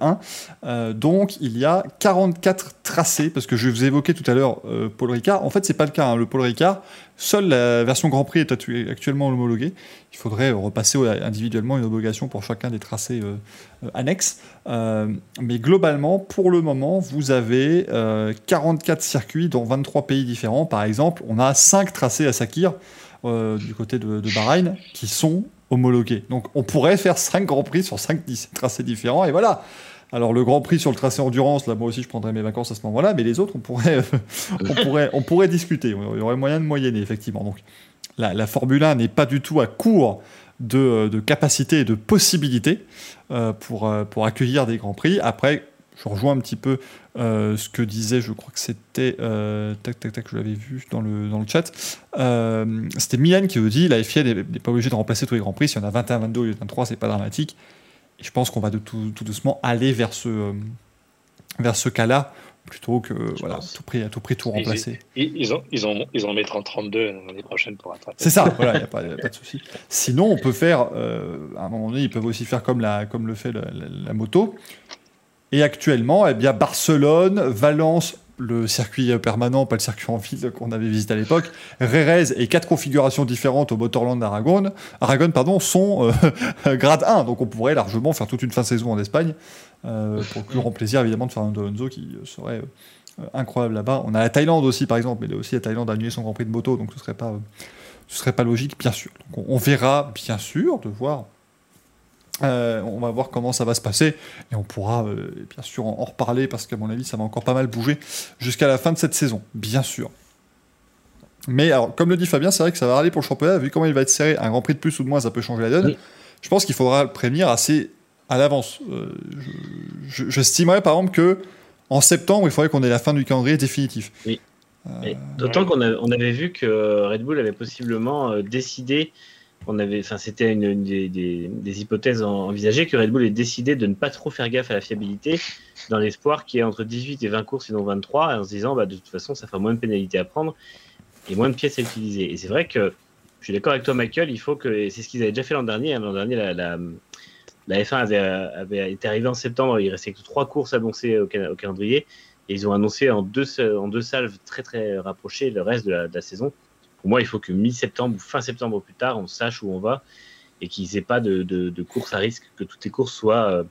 1. donc il y a 44 tracés, parce que je vous ai évoqué tout à l'heure Paul Ricard. En fait, c'est pas le cas. Hein. Le Paul Ricard, Seule la version Grand Prix est actuellement homologuée. Il faudrait repasser individuellement une homologation pour chacun des tracés euh, euh, annexes. Euh, mais globalement, pour le moment, vous avez 44 circuits dans 23 pays différents. Par exemple, on a 5 tracés à Sakir du côté de, Bahreïn qui sont homologués. Donc on pourrait faire 5 Grands Prix sur 5 tracés différents. Et voilà, alors le Grand Prix sur le tracé endurance, là moi aussi je prendrais mes vacances à ce moment-là, mais les autres on pourrait, on pourrait, on pourrait discuter. Il y aurait moyen de moyenner effectivement. Donc la, Formule 1 n'est pas du tout à court de, de capacité et de possibilités euh, pour, euh, pour accueillir des Grands Prix. Après, je rejoins un petit peu euh, ce que disait, je crois que c'était, tac tac tac, je l'avais vu dans le, dans le chat, c'était Milan qui vous dit, la FIA n'est pas obligée de remplacer tous les Grands Prix, s'il y en a 21, 22 ou 23, c'est pas dramatique. Je pense qu'on va de tout, doucement aller vers ce, euh, vers ce cas-là plutôt que voilà, à tout prix, à tout prix tout remplacer. Ils, ils, ont, ils, ont, ils en mettront 32 l'année prochaine pour attraper. C'est ça, voilà, il n'y a, pas de souci. Sinon, on peut faire, euh, à un moment donné, ils peuvent aussi faire comme, la, comme le fait la, moto. Et actuellement, eh bien, Barcelone, Valence, le circuit permanent, pas le circuit en ville qu'on avait visité à l'époque, Rérez et quatre configurations différentes au Motorland d'Aragon, Aragon, pardon, sont euh, grade 1. Donc on pourrait largement faire toute une fin de saison en Espagne, pour le plus grand plaisir évidemment de faire un Donzo qui serait euh, incroyable là-bas. On a la Thaïlande aussi par exemple, mais aussi la Thaïlande a annulé son Grand Prix de moto, donc ce serait pas, ce serait pas logique, bien sûr. Donc on verra bien sûr de voir euh, on va voir comment ça va se passer et on pourra euh, bien sûr en, reparler parce qu'à mon avis ça va encore pas mal bouger jusqu'à la fin de cette saison, bien sûr. Mais alors, comme le dit Fabien, c'est vrai que ça va aller pour le championnat, vu comment il va être serré, un grand prix de plus ou de moins ça peut changer la donne. Je pense qu'il faudra le prévenir assez à l'avance. Euh, j'estimerais par exemple que en septembre il faudrait qu'on ait la fin du calendrier définitif. D'autant qu'on on avait vu que Red Bull avait possiblement décidé on avait, enfin, c'était une, des, hypothèses envisagées que Red Bull ait décidé de ne pas trop faire gaffe à la fiabilité, dans l'espoir qu'il y ait entre 18 et 20 courses, sinon 23, en se disant, bah, de toute façon, ça fera moins de pénalités à prendre et moins de pièces à utiliser. Et c'est vrai que je suis d'accord avec toi, Michael, il faut que, c'est ce qu'ils avaient déjà fait l'an dernier. Hein. L'an dernier, la, la, F1 avait, avait, été arrivée en septembre, il restait que trois courses annoncées au, au calendrier, et ils ont annoncé en deux, salves très très rapprochées le reste de la, de la saison. Pour moi, il faut que mi-septembre ou fin septembre plus tard, on sache où on va et qu'ils n'aient pas de, de, course à risque, que toutes les courses soient euh,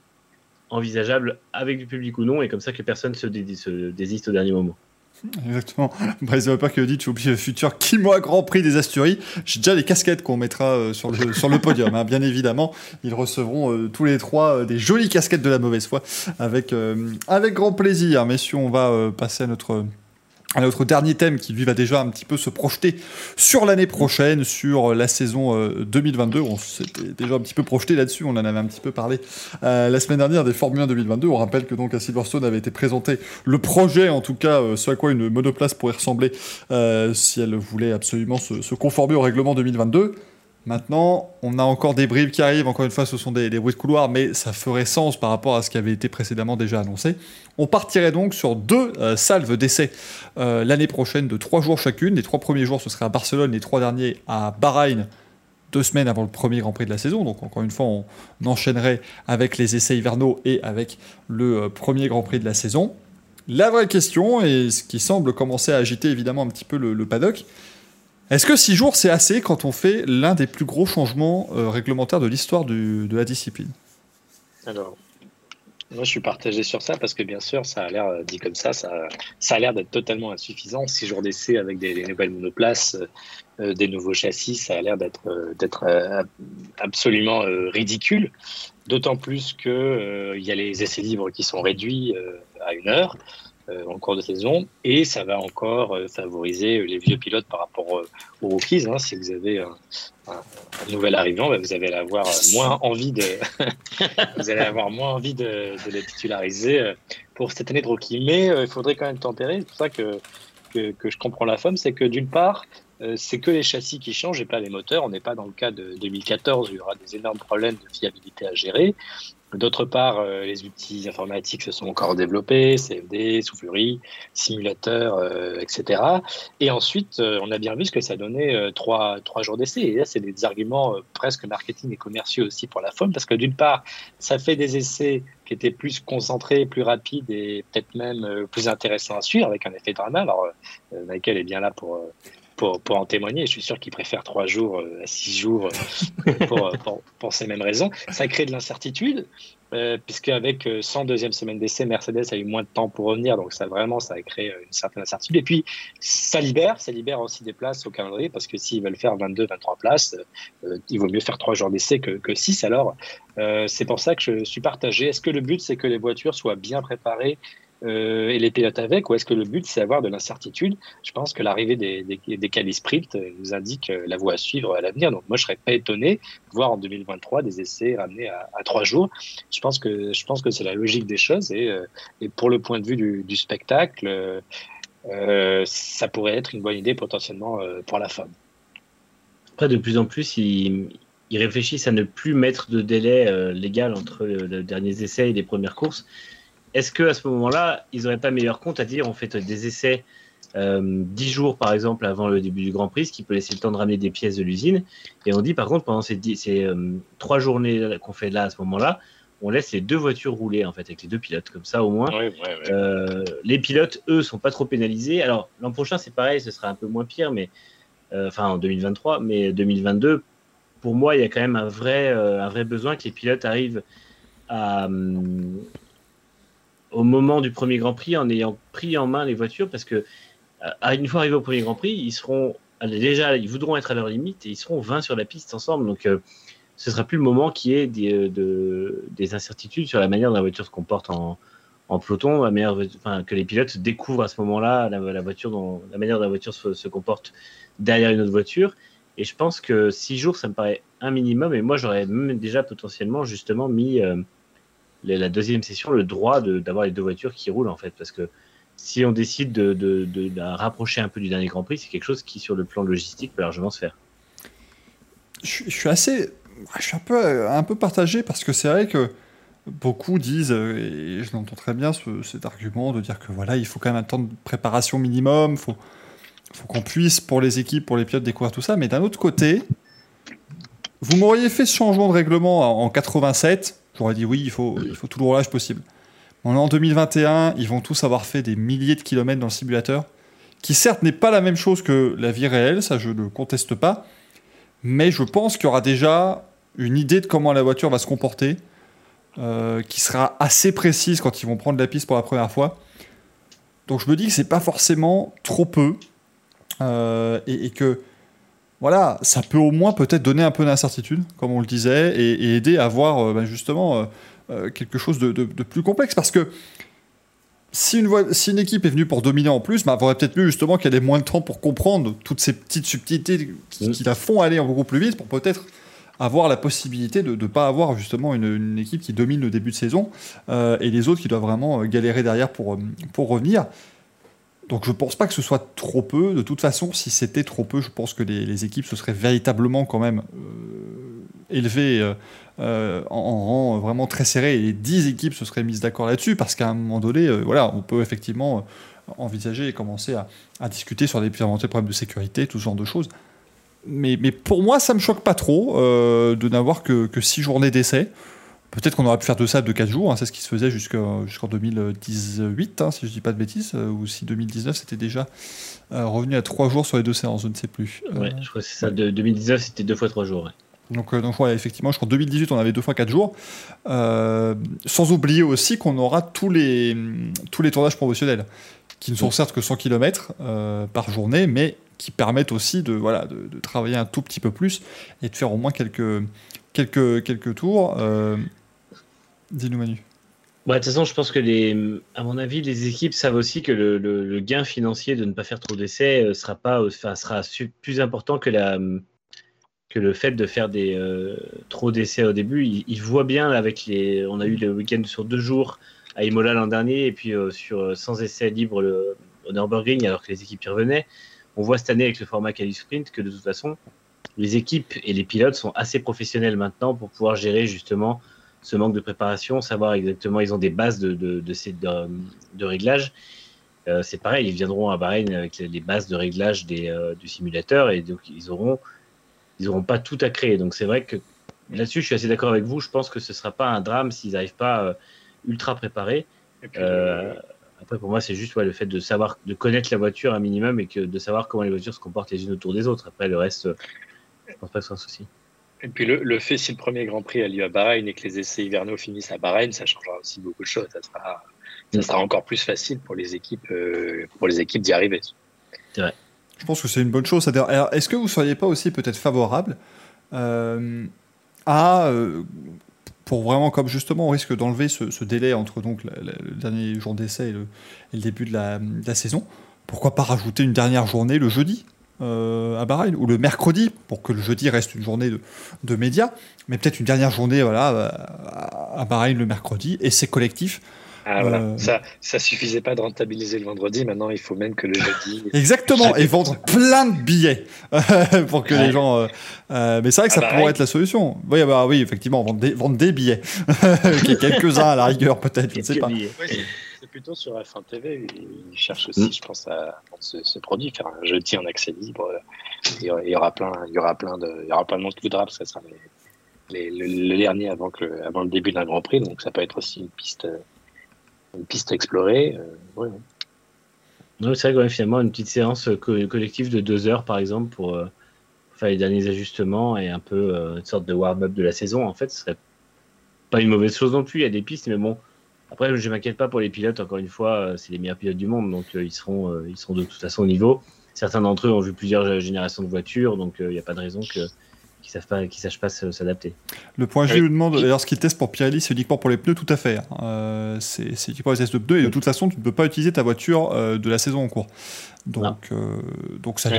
envisageables avec du public ou non, et comme ça que personne se, se désiste au dernier moment. Exactement. Bryce qui dit Tu oublies le futur qui moi Grand Prix des Asturies? J'ai déjà les casquettes qu'on mettra euh, sur, le, sur le podium, hein, bien évidemment. Ils recevront euh, tous les trois des jolies casquettes de la mauvaise foi avec, avec grand plaisir. Messieurs, on va passer à notre un autre dernier thème qui lui va déjà un petit peu se projeter sur l'année prochaine, sur la saison 2022. Euh, on s'était déjà un petit peu projeté là-dessus, on en avait un petit peu parlé euh, la semaine dernière des Formule 1 2022. On rappelle que donc à Silverstone avait été présenté le projet, en tout cas, euh, ce à quoi une monoplace pourrait ressembler si elle voulait absolument se conformer au règlement 2022. Maintenant, on a encore des bribes qui arrivent, encore une fois ce sont des, bruits de couloir, mais ça ferait sens par rapport à ce qui avait été précédemment déjà annoncé. On partirait donc sur deux euh, salves d'essais euh, l'année prochaine de trois jours chacune. Les trois premiers jours ce serait à Barcelone, les trois derniers à Bahreïn, deux semaines avant le premier Grand Prix de la saison. Donc encore une fois on enchaînerait avec les essais hivernaux et avec le euh, premier Grand Prix de la saison. La vraie question, et ce qui semble commencer à agiter évidemment un petit peu le paddock, est-ce que 6 jours, c'est assez quand on fait l'un des plus gros changements euh, réglementaires de l'histoire de la discipline? Alors, moi, je suis partagé sur ça parce que, bien sûr, ça a l'air euh, dit comme ça, ça, a l'air d'être totalement insuffisant. 6 jours d'essai avec des, nouvelles monoplaces, euh, des nouveaux châssis, ça a l'air d'être d'être absolument ridicule. D'autant plus qu'il y a les essais libres qui sont réduits à une heure. Euh, en cours de saison et ça va encore euh, favoriser les vieux pilotes par rapport euh, aux rookies. Hein. Si vous avez un, nouvel arrivant, bah, vous allez avoir moins envie de vous allez avoir moins envie de, les titulariser pour cette année de rookie. Mais il faudrait quand même tempérer. C'est pour ça que, que, je comprends la femme, c'est que d'une part, c'est que les châssis qui changent et pas les moteurs. On n'est pas dans le cas de 2014 où il y aura des énormes problèmes de fiabilité à gérer. D'autre part, euh, les outils informatiques se sont encore développés, CFD, soufflerie, simulateur, euh, etc. Et ensuite, euh, on a bien vu ce que ça donnait trois, trois jours d'essai. Et là, c'est des arguments presque marketing et commerciaux aussi pour la FOM, parce que d'une part, ça fait des essais qui étaient plus concentrés, plus rapides et peut-être même plus intéressants à suivre avec un effet drama. Alors, Michael est bien là pour pour, pour, en témoigner. Je suis sûr qu'il préfère trois jours euh, à six jours euh, pour, pour, pour, ces mêmes raisons. Ça crée de l'incertitude, euh, puisque avec 100 deuxième semaine d'essai, Mercedes a eu moins de temps pour revenir, donc ça vraiment, ça a créé une certaine incertitude. Et puis, ça libère, ça libère aussi des places au calendrier, parce que s'ils veulent faire 22, 23 places, il vaut mieux faire trois jours d'essai que, que 6. Alors, c'est pour ça que je suis partagé. Est-ce que le but, c'est que les voitures soient bien préparées euh, et les pilotes avec, ou est-ce que le but c'est avoir de l'incertitude? Je pense que l'arrivée des, des, des sprint nous indique euh, la voie à suivre à l'avenir. Donc moi je serais pas étonné de voir en 2023 des essais ramenés à, trois jours. Je pense que je pense que c'est la logique des choses et, euh, et, pour le point de vue du, spectacle, euh, ça pourrait être une bonne idée potentiellement pour la femme. Après de plus en plus ils, ils réfléchissent à ne plus mettre de délai légal entre les derniers essais et les premières courses est-ce que à ce moment-là, ils n'auraient pas meilleur compte à dire on fait des essais euh, 10 jours par exemple avant le début du Grand Prix, ce qui peut laisser le temps de ramener des pièces de l'usine? Et on dit par contre pendant ces, ces euh, trois journées qu'on fait là à ce moment-là, on laisse les deux voitures rouler en fait avec les deux pilotes comme ça au moins. Euh, les pilotes eux sont pas trop pénalisés. Alors l'an prochain c'est pareil, ce sera un peu moins pire, mais euh, enfin en 2023, mais 2022 pour moi il y a quand même un vrai un vrai besoin que les pilotes arrivent à hum, au moment du premier Grand Prix en ayant pris en main les voitures parce que à une fois arrivés au premier Grand Prix, ils seront déjà, ils voudront être à leur limite et ils seront 20 sur la piste ensemble. Donc, euh, ce sera plus le moment qui est des, euh, de, des incertitudes sur la manière dont la voiture se comporte en, en peloton, la enfin, que les pilotes découvrent à ce moment-là la, voiture dont, la manière dont la voiture se, comporte derrière une autre voiture. Et je pense que 6 jours, ça me paraît un minimum. Et moi, j'aurais déjà potentiellement justement mis euh, la deuxième session le droit d'avoir les deux voitures qui roulent en fait parce que si on décide de, de, rapprocher un peu du dernier Grand Prix, c'est quelque chose qui sur le plan logistique peut largement se faire. je, suis assez. Je suis un peu, un peu partagé parce que c'est vrai que beaucoup disent, et je l'entends très bien, cet argument de dire que voilà, il faut quand même un temps de préparation minimum, faut, faut qu'on puisse, pour les équipes, pour les pilotes, découvrir tout ça. Mais d'un autre côté, vous m'auriez fait ce changement de règlement en 87, j'aurais dit oui, il faut, tout le roulage possible. En 2021, ils vont tous avoir fait des milliers de kilomètres dans le simulateur, qui certes n'est pas la même chose que la vie réelle, ça je ne conteste pas, mais je pense qu'il y aura déjà une idée de comment la voiture va se comporter, euh, qui sera assez précise quand ils vont prendre la piste pour la première fois. Donc je me dis que c'est pas forcément trop peu, euh, et, que voilà, ça peut au moins peut-être donner un peu d'incertitude, comme on le disait, et, aider à voir euh, ben, justement euh, quelque chose de, plus complexe. Parce que si une, si une équipe est venue pour dominer en plus, bah, aurait peut-être mieux justement qu'elle ait moins de temps pour comprendre toutes ces petites subtilités qui, la font aller beaucoup plus vite pour peut-être avoir la possibilité de ne pas avoir justement une, équipe qui domine le début de saison et les autres qui doivent vraiment galérer derrière pour, pour revenir. Donc je pense pas que ce soit trop peu. De toute façon, si c'était trop peu, je pense que les, équipes se seraient véritablement quand même euh, élevées euh, euh, en, rang vraiment très serré et les 10 équipes se seraient mises d'accord là-dessus parce qu'à un moment donné, voilà, on peut effectivement envisager et commencer à, discuter sur des éventuels problèmes de sécurité, tout ce genre de choses. Mais, mais pour moi, ça me choque pas trop de n'avoir que, que 6 journées d'essai. Peut-être qu'on aurait pu faire deux salles de 4 jours, hein, c'est ce qui se faisait jusqu'en 2018, hein, si je dis pas de bêtises, euh, ou si 2019 c'était déjà euh, revenu à 3 jours sur les deux séances, je ne sais plus. Euh, ouais, je crois que c'est ça, de 2019 c'était 2 fois 3 jours. Donc, donc effectivement, je crois en 2018 on avait 2 fois 4 jours. sans oublier aussi qu'on aura tous les, tous les tournages promotionnels, qui ne sont certes que 100 km par journée, mais qui permettent aussi de, voilà, de, de, travailler un tout petit peu plus et de faire au moins quelques, quelques, quelques tours. Dis-nous, Manu. Bah, de toute façon, je pense que les, à mon avis, les équipes savent aussi que le, gain financier de ne pas faire trop d'essais euh, sera pas, enfin, sera plus important que la, que le fait de faire des euh, trop d'essais au début. Ils, voient bien avec les, on a eu le week-end sur deux jours à Imola l'an dernier et puis euh, sur sans essais libre le, au Nürburgring alors que les équipes y revenaient. On voit cette année avec le format Cali Sprint que de toute façon, les équipes et les pilotes sont assez professionnels maintenant pour pouvoir gérer justement ce manque de préparation, savoir exactement, ils ont des bases de, de, de, de, réglage. Euh, c'est pareil, ils viendront à Bahreïn avec les bases de réglage des, euh, du simulateur et donc ils auront, ils auront pas tout à créer. Donc c'est vrai que là-dessus, je suis assez d'accord avec vous. Je pense que ce sera pas un drame s'ils n'arrivent pas euh, ultra préparés. après, pour moi, c'est juste ouais, le fait de savoir, de connaître la voiture un minimum et que de savoir comment les voitures se comportent les unes autour des autres. Après, le reste, je pense pas que ce soit un souci. Et puis le, fait, si le premier Grand Prix a lieu à Bahreïn et que les essais hivernaux finissent à Bahreïn, ça changera aussi beaucoup de choses. Ça sera, ça sera encore plus facile pour les équipes, euh, pour les équipes d'y arriver. C'est vrai. Je pense que c'est une bonne chose. est-ce que vous ne seriez pas aussi peut-être favorable euh, à, euh, pour vraiment, comme justement, on risque d'enlever ce, délai entre donc le, dernier jour d'essai et, le, début de la, de la saison, pourquoi pas rajouter une dernière journée le jeudi? Euh, à Bahreïn, ou le mercredi, pour que le jeudi reste une journée de, de médias, mais peut-être une dernière journée voilà, à, Bahreïn le mercredi, et c'est collectif. Ah, voilà. Euh, ça, ça suffisait pas de rentabiliser le vendredi, maintenant il faut même que le jeudi. Exactement, et vendre plein de billets pour que les gens. Euh, mais c'est vrai que ça pourrait être la solution. Oui, bah, oui effectivement, vendre des, vendre des billets. Quelques-uns à la rigueur, peut-être, je ne sais pas plutôt sur F1 TV. Ils cherchent aussi, mm. je pense, à ce, produit, faire un jeudi en accès libre. Il y aura plein, il y aura plein de, il y aura plein de monde qui voudra parce que ça sera le, dernier avant, que, avant le début d'un Grand Prix. Donc ça peut être aussi une piste, une piste explorée. Euh, c'est vrai que finalement, une petite séance collective de deux heures, par exemple, pour euh, faire les derniers ajustements et un peu euh, une sorte de warm-up de la saison, en fait, ce serait pas une mauvaise chose non plus. Il y a des pistes, mais bon, après, je m'inquiète pas pour les pilotes. Encore une fois, euh, c'est les meilleurs pilotes du monde, donc euh, ils seront, euh, ils seront de toute façon au niveau. Certains d'entre eux ont vu plusieurs générations de voitures, donc il n'y a pas de raison que qu'ils savent pas, qu'ils sachent pas s'adapter. Le point G nous demande d'ailleurs ce qu'ils testent pour Pirelli, c'est uniquement pour les pneus, tout à fait. Hein. c'est uniquement les tests de pneus et de toute façon, tu ne peux pas utiliser ta voiture de la saison en cours. Donc, donc ça.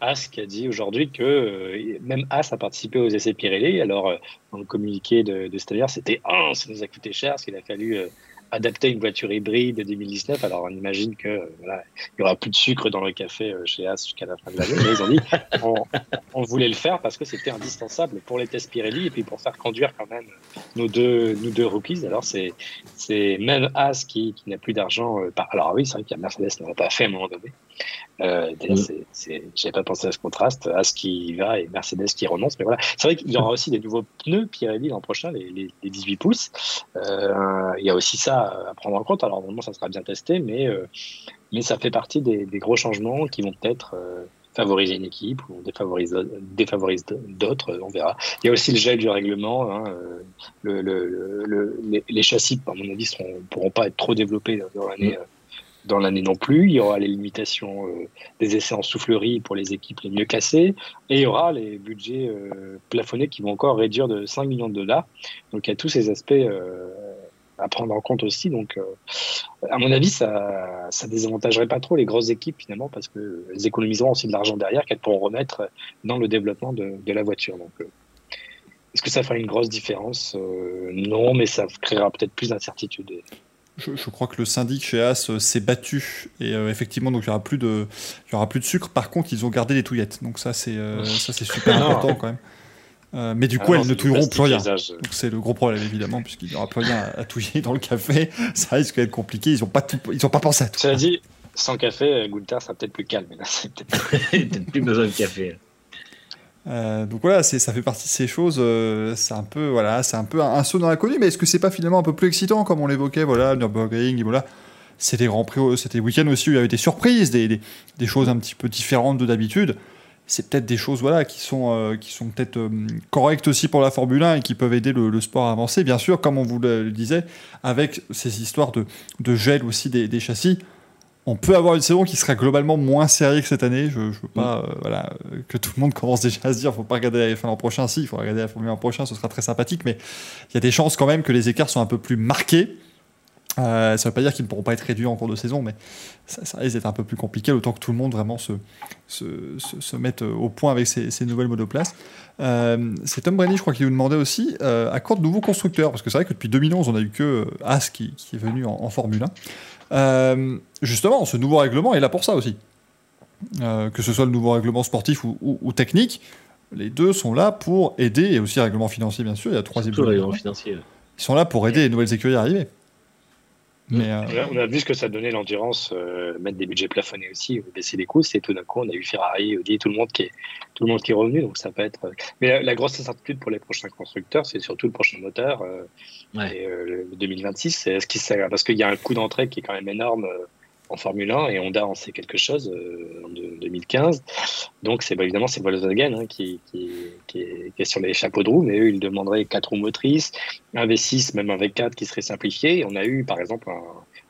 As qui a dit aujourd'hui que euh, même As a participé aux essais Pirelli. Alors, euh, dans le communiqué de, de c'était un, ça nous a coûté cher, parce qu'il a fallu euh, adapter une voiture hybride 2019. Alors on imagine que voilà, il y aura plus de sucre dans le café chez As jusqu'à la fin de l'année. Mais ils ont dit on, voulait le faire parce que c'était indispensable pour les tests Pirelli et puis pour faire conduire quand même nos deux, nous deux rookies. Alors c'est c'est même As qui, qui n'a plus d'argent. alors oui, c'est vrai qu'il y a Mercedes n'en pas fait à un moment donné. Euh. J'avais pas pensé à ce contraste, à ce qui va et Mercedes qui renonce. Mais voilà, c'est vrai qu'il y aura aussi des nouveaux pneus Pirelli l'an prochain, les, les, 18 pouces. Euh, il y a aussi ça à prendre en compte. Alors, normalement, ça sera bien testé, mais, euh, mais ça fait partie des, des, gros changements qui vont peut-être euh, favoriser une équipe ou défavoriser, d'autres, on verra. Il y a aussi le gel du règlement. Hein, le, le, le, les, les, châssis, à mon avis, ne pourront pas être trop développés dans l'année. Mm dans l'année non plus. Il y aura les limitations euh, des essais en soufflerie pour les équipes les mieux classées. Et il y aura les budgets euh, plafonnés qui vont encore réduire de 5 millions de dollars. Donc il y a tous ces aspects euh, à prendre en compte aussi. Donc, à mon avis, ça, ça désavantagerait pas trop les grosses équipes finalement parce qu'elles économiseront aussi de l'argent derrière qu'elles pourront remettre dans le développement de, la voiture. Donc, est-ce que ça fera une grosse différence? Non, mais ça créera peut-être plus d'incertitude. Je, crois que le syndic chez As euh, s'est battu et euh, effectivement donc il y aura plus de il y aura plus de sucre. Par contre ils ont gardé les touillettes donc ça c'est euh, ça c'est super important quand même. mais du coup, ah elles ne touilleront plus rien. C'est le gros problème évidemment, puisqu'il n'y aura plus rien à, touiller dans le café. Ça risque d'être compliqué. Ils n'ont pas ils ont pas pensé à tout. Ça dit, sans café, Gunther sera peut-être plus calme. Mais là, c'est peut-être plus besoin de café. Euh, donc voilà, ça fait partie de ces choses. Euh, c'est un peu, voilà, c'est un peu un, saut dans l'inconnu. Mais est-ce que c'est pas finalement un peu plus excitant, comme on l'évoquait, voilà, Nürburgring, voilà. C'était Grand Prix, c'était week-end aussi où il y avait des surprises, des, choses un petit peu différentes de d'habitude. C'est peut-être des choses, voilà, qui sont, euh, sont peut-être correctes aussi pour la Formule 1 et qui peuvent aider le, sport à avancer. Bien sûr, comme on vous le, disait, avec ces histoires de, gel aussi des châssis on peut avoir une saison qui serait globalement moins sérieuse que cette année. Je, ne veux pas mm. euh, voilà, que tout le monde commence déjà à se dire faut pas regarder la F1 l'an prochain. Si, il faut regarder la Formule 1 l'an prochain, ce sera très sympathique. Mais il y a des chances quand même que les écarts soient un peu plus marqués. Euh, ça ne veut pas dire qu'ils ne pourront pas être réduits en cours de saison, mais ça, risque d'être un peu plus compliqué, autant que tout le monde vraiment se, se, se, mette au point avec ces, nouvelles monoplaces. Euh, c'est Tom Brady, je crois, qui nous demandait aussi à quoi de nouveaux constructeurs? Parce que c'est vrai que depuis 2011, on n'a eu que As qui, est venu en, en Formule 1. Euh, justement, ce nouveau règlement est là pour ça aussi. Euh, que ce soit le nouveau règlement sportif ou, technique, les deux sont là pour aider, et aussi le règlement financier bien sûr, il y a trois règlement financier. Ils sont là pour aider les nouvelles écuries à arriver. Mais euh, On a vu ce que ça donnait l'endurance, mettre des budgets plafonnés aussi, baisser les coûts. C'est tout d'un coup, on a eu Ferrari, Audi, tout le monde qui est tout le monde qui est revenu. Donc ça peut être. Mais la, grosse incertitude pour les prochains constructeurs, c'est surtout le prochain moteur. Et, le 2026, c'est ce qui sert parce qu'il y a un coût d'entrée qui est quand même énorme en Formule 1 et Honda en sait quelque chose en 2015. Donc c'est bah, évidemment c'est Volkswagen hein, qui, est, sur les chapeaux de roue, mais eux ils demanderaient 4 roues motrices, un V6, même un V4 qui serait simplifié. on a eu par exemple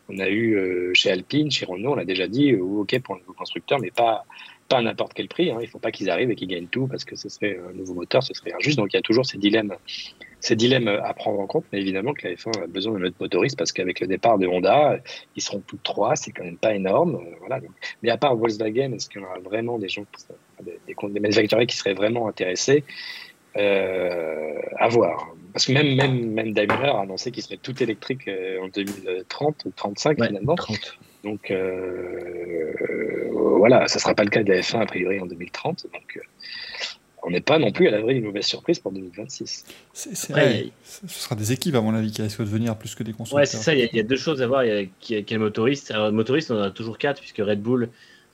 on a eu euh, chez Alpine, chez Renault, on a déjà dit euh, ok pour un nouveau constructeur, mais pas pas à n'importe quel prix. Hein. Il ne faut pas qu'ils arrivent et qu'ils gagnent tout parce que ce serait un nouveau moteur, ce serait injuste. Donc il y a toujours ces dilemmes, ces dilemmes à prendre en compte. Mais évidemment que la F1 a besoin de notre motoriste parce qu'avec le départ de Honda, ils seront plus de trois, c'est quand même pas énorme. Euh, voilà. Mais à part Volkswagen, est-ce qu'il y aura vraiment des gens, des, des, manufacturiers qui seraient vraiment intéressés euh, à voir? Parce que même, même, même Daimler a annoncé qu'il serait tout électrique euh, en 2030 ou 35 finalement. Donc euh, voilà, ça ne sera pas le cas de la F1 a priori en 2030. Donc on n'est pas non plus à l'abri d'une mauvaise surprise pour 2026. C'est vrai. Ce sera des équipes, à mon avis, qui risquent de venir plus que des constructeurs. Ouais, c'est ça. Il y, a deux choses à voir. Il y a quel motoriste. Alors, motoriste, on en a toujours quatre, puisque Red Bull,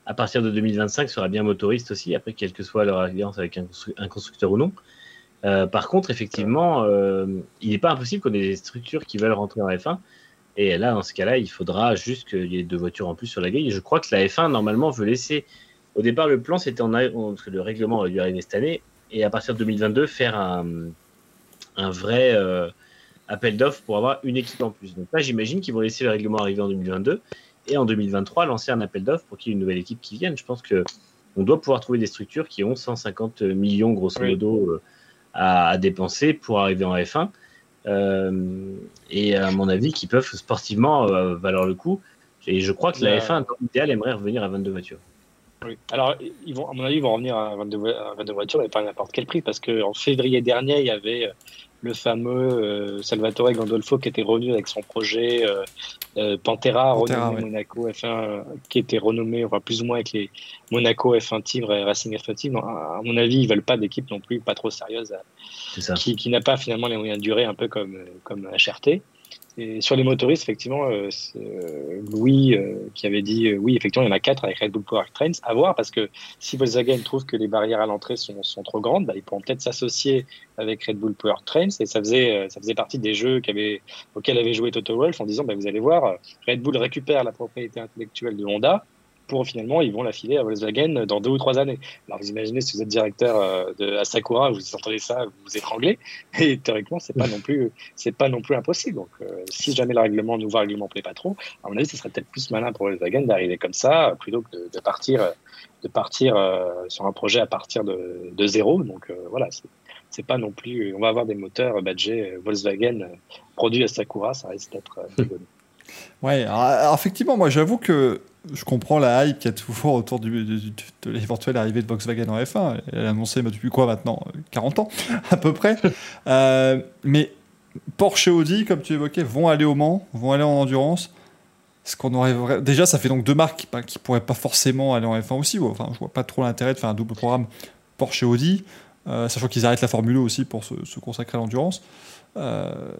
à partir de 2025, sera bien motoriste aussi, après, quelle que soit leur alliance avec un constructeur ou non. Euh, par contre, effectivement, euh, il n'est pas impossible qu'on ait des structures qui veulent rentrer en F1. Et là, dans ce cas-là, il faudra juste qu'il y ait deux voitures en plus sur la grille. Et je crois que la F1, normalement, veut laisser. Au départ, le plan, c'était en. Parce que le règlement aurait dû arriver cette année. Et à partir de 2022, faire un, un vrai euh, appel d'offres pour avoir une équipe en plus. Donc là, j'imagine qu'ils vont laisser le règlement arriver en 2022. Et en 2023, lancer un appel d'offres pour qu'il y ait une nouvelle équipe qui vienne. Je pense que on doit pouvoir trouver des structures qui ont 150 millions, grosso modo à, dépenser pour arriver en F1. Euh, et à mon avis, qui peuvent sportivement euh, valoir le coup. Et je crois que la F1, dans l'idéal, aimerait revenir à 22 voitures. Oui. Alors, ils vont, à mon avis, ils vont revenir à 22, voitures, mais pas à n'importe quel prix, parce qu'en février dernier, il y avait le fameux Salvatore Gandolfo qui était revenu avec son projet Pantera, renommé Monaco F1, qui était renommé enfin, plus ou moins avec les Monaco F1 Team et Racing F1 Team. À mon avis, ils veulent pas d'équipe non plus pas trop sérieuse, qui, qui n'a pas finalement les moyens de durer, un peu comme, comme HRT. Et sur les motoristes, effectivement, euh, euh, Louis euh, qui avait dit oui, effectivement, il y en a quatre avec Red Bull Power Trains. À voir, parce que si Volkswagen trouve que les barrières à l'entrée sont, sont, trop grandes, bah, ils pourront peut-être s'associer avec Red Bull Power Trains. Et ça faisait, ça faisait partie des jeux auxquels avait joué Toto Wolff en disant bah, vous allez voir, Red Bull récupère la propriété intellectuelle de Honda pour finalement, ils vont la filer à Volkswagen dans deux ou trois années. Alors vous imaginez, si vous êtes directeur euh, de, à Sakura, vous entendez ça, vous vous étranglez. Et théoriquement, c'est pas non plus, c'est pas non plus impossible. Donc, euh, si jamais le règlement, nouveau règlement plaît pas trop, à mon avis, ce serait peut-être plus malin pour Volkswagen d'arriver comme ça, plutôt que de, partir, de partir euh, sur un projet à partir de, de zéro. Donc voilà, c'est pas non plus. On va avoir des moteurs badgés Volkswagen produits à Sakura, ça risque d'être Ouais, alors, effectivement, moi j'avoue que je comprends la hype qu'il y a toujours autour du, de l'éventuelle arrivée de Volkswagen en F1. Elle a annoncé depuis quoi maintenant 40 ans à peu près. Euh, mais Porsche et Audi, comme tu évoquais, vont aller au Mans, vont aller en endurance. Ce qu'on aurait déjà, ça fait donc deux marques qui, qui pourraient pas forcément aller en F1 aussi. Enfin, je vois pas trop l'intérêt de faire un double programme Porsche et Audi, euh, sachant qu'ils arrêtent la Formule 1 aussi pour se, consacrer à l'endurance. Euh,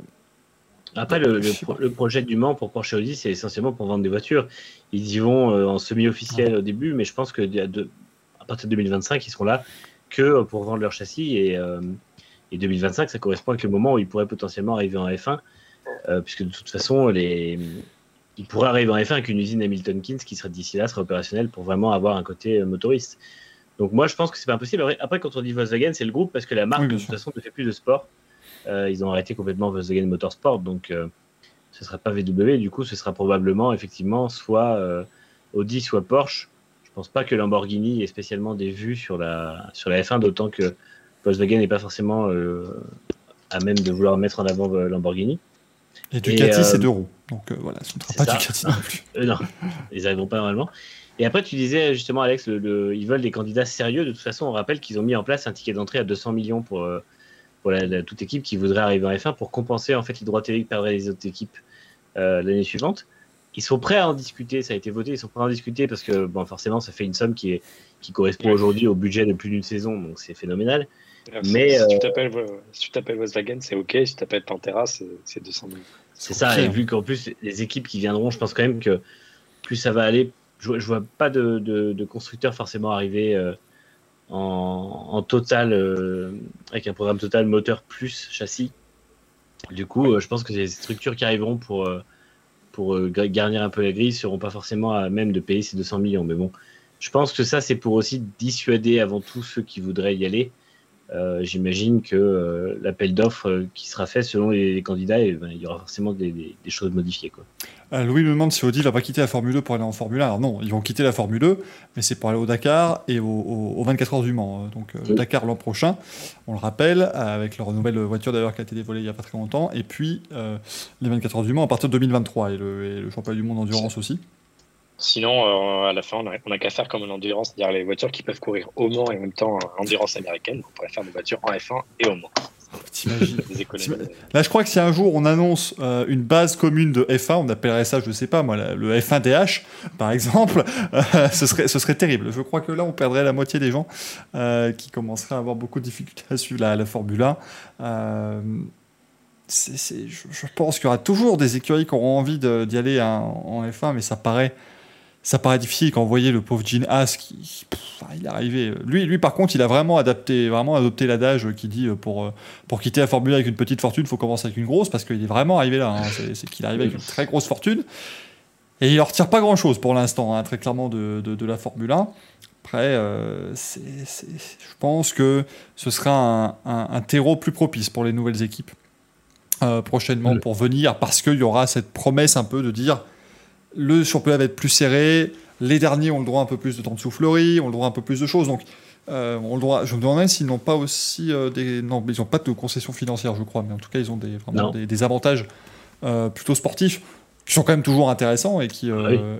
après, le, le, projet du Mans pour Porsche Audi, c'est essentiellement pour vendre des voitures. Ils y vont euh, en semi-officiel au début, mais je pense que à partir de 2025, ils seront là que pour vendre leur châssis. Et, euh, et 2025, ça correspond avec le moment où ils pourraient potentiellement arriver en F1, euh, puisque de toute façon, les, ils pourraient arriver en F1 avec une usine Hamilton Keynes qui serait d'ici là, serait opérationnelle pour vraiment avoir un côté motoriste. Donc moi, je pense que c'est pas impossible. Après, quand on dit Volkswagen, c'est le groupe parce que la marque, de toute façon, ne fait plus de sport. Euh, ils ont arrêté complètement Volkswagen Motorsport, donc euh, ce ne sera pas VW. Du coup, ce sera probablement effectivement soit euh, Audi, soit Porsche. Je ne pense pas que Lamborghini ait spécialement des vues sur la, sur la F1, d'autant que Volkswagen n'est pas forcément à même de vouloir mettre en avant Lamborghini. Et Ducati, c'est deux roues. Donc voilà, ce ne sera pas Ducati non plus. non, ils n'arriveront pas normalement. Et après, tu disais justement, Alex, le, ils veulent des candidats sérieux. De toute façon, on rappelle qu'ils ont mis en place un ticket d'entrée à 200 millions pour, pour toute équipe qui voudrait arriver en F1 pour compenser en fait les droits télé que perdraient les autres équipes euh, l'année suivante. Ils sont prêts à en discuter, ça a été voté, ils sont prêts à en discuter parce que bon, forcément ça fait une somme qui, est, qui correspond aujourd'hui au budget de plus d'une saison, donc c'est phénoménal. Mais si, tu t'appelles Volkswagen, c'est ok. Si tu t'appelles Pantera, c'est 200 000. C'est ça. Et vu qu'en plus les équipes qui viendront, je pense quand même que plus ça va aller, je, je vois pas de, de, constructeurs forcément arriver euh, en, total, euh, avec un programme total moteur plus châssis. Du coup, euh, je pense que les structures qui arriveront pour, euh, pour garnir un peu la grille seront pas forcément à même de payer ces 200 millions. Mais bon, je pense que ça, c'est pour aussi dissuader avant tout ceux qui voudraient y aller j'imagine que euh, l'appel d'offres euh, qui sera fait selon les, candidats, et, ben, il y aura forcément des, choses modifiées. Quoi. Louis me demande si Audi va pas quitter la Formule 2 pour aller en Formule 1. Alors non, ils vont quitter la Formule 2, mais c'est pour aller au Dakar et au, 24 heures du Mans. Donc Dakar l'an prochain, on le rappelle, avec leur nouvelle voiture d'ailleurs qui a été dévoilée il y a pas très longtemps, et puis les 24 heures du Mans à partir de 2023 et le, et le championnat du monde endurance aussi. Sinon, euh, à la fin, on n'a qu'à faire comme en endurance, c'est-à-dire les voitures qui peuvent courir au Mans et en même temps en endurance américaine. On pourrait faire des voitures en F1 et au Mans. T'imagines Là, je crois que si un jour on annonce euh, une base commune de F1, on appellerait ça, je sais pas moi, le F1DH, par exemple, euh, ce, serait, ce serait terrible. Je crois que là, on perdrait la moitié des gens qui commenceraient à avoir beaucoup de difficultés à suivre la, Formule 1. je, pense qu'il y aura toujours des écuries qui auront envie d'y aller en F1, mais ça paraît ça paraît difficile quand vous voyez le pauvre Gene Haas qui il est arrivé. Lui lui par contre il a vraiment adapté vraiment adopté l'adage qui dit euh, pour euh, pour quitter la Formule 1 avec une petite fortune il faut commencer avec une grosse parce qu'il est vraiment arrivé là hein. c'est qu'il est arrivé avec une très grosse fortune. Et il ne retire pas grand chose pour l'instant hein, très clairement de, de, la Formule 1 après euh, je pense que ce sera un, un, terreau plus propice pour les nouvelles équipes prochainement pour venir parce qu'il y aura cette promesse un peu de dire le championnat va être plus serré. Les derniers ont le droit un peu plus de temps de soufflerie, ont le droit un peu plus de choses. Donc, euh, on le droit, je me demandais s'ils n'ont pas aussi euh, des. Non, ils n'ont pas de concessions financières, je crois, mais en tout cas, ils ont des, vraiment des, avantages euh, plutôt sportifs qui sont quand même toujours intéressants et qui,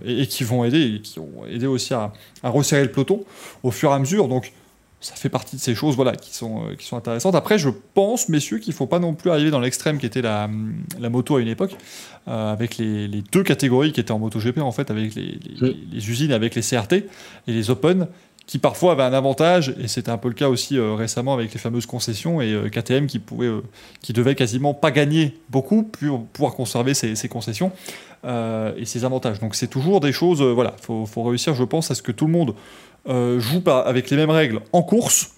et, qui vont aider, et qui ont aidé aussi à, resserrer le peloton au fur et à mesure. Donc, ça fait partie de ces choses voilà, qui, sont, qui sont intéressantes. Après, je pense, messieurs, qu'il ne faut pas non plus arriver dans l'extrême qui était la, la, moto à une époque, avec les, les, deux catégories qui étaient en MotoGP, en fait, avec les, les, les, usines, avec les CRT et les Open, qui parfois avaient un avantage, et c'était un peu le cas aussi euh, récemment avec les fameuses concessions, et euh, KTM qui, pouvait, euh, qui devait quasiment pas gagner beaucoup pour pouvoir conserver ses, concessions et ses avantages. Donc c'est toujours des choses, voilà, il faut, faut, réussir, je pense, à ce que tout le monde joue pas avec les mêmes règles en course.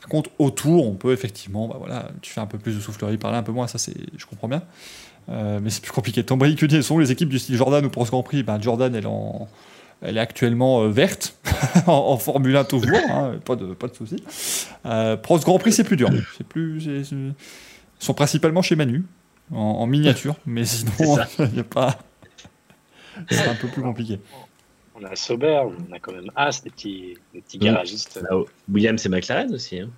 Par contre, autour, on peut effectivement, bah voilà, tu fais un peu plus de soufflerie par là, un peu moins, ça c'est, je comprends bien. mais c'est plus compliqué. Ton que sont les équipes du style Jordan ou pour ce Grand Prix ben, Jordan, elle en elle est actuellement euh, verte, en, Formule 1 toujours, hein, pas de, pas de souci. Euh, Prost Grand Prix, c'est plus dur. C'est plus, ils sont principalement chez Manu, en, miniature, mais sinon, il a pas. C'est un peu plus compliqué. On a Sauber, on a quand même As, des petits, des petits garagistes. William Williams et McLaren aussi. Hein.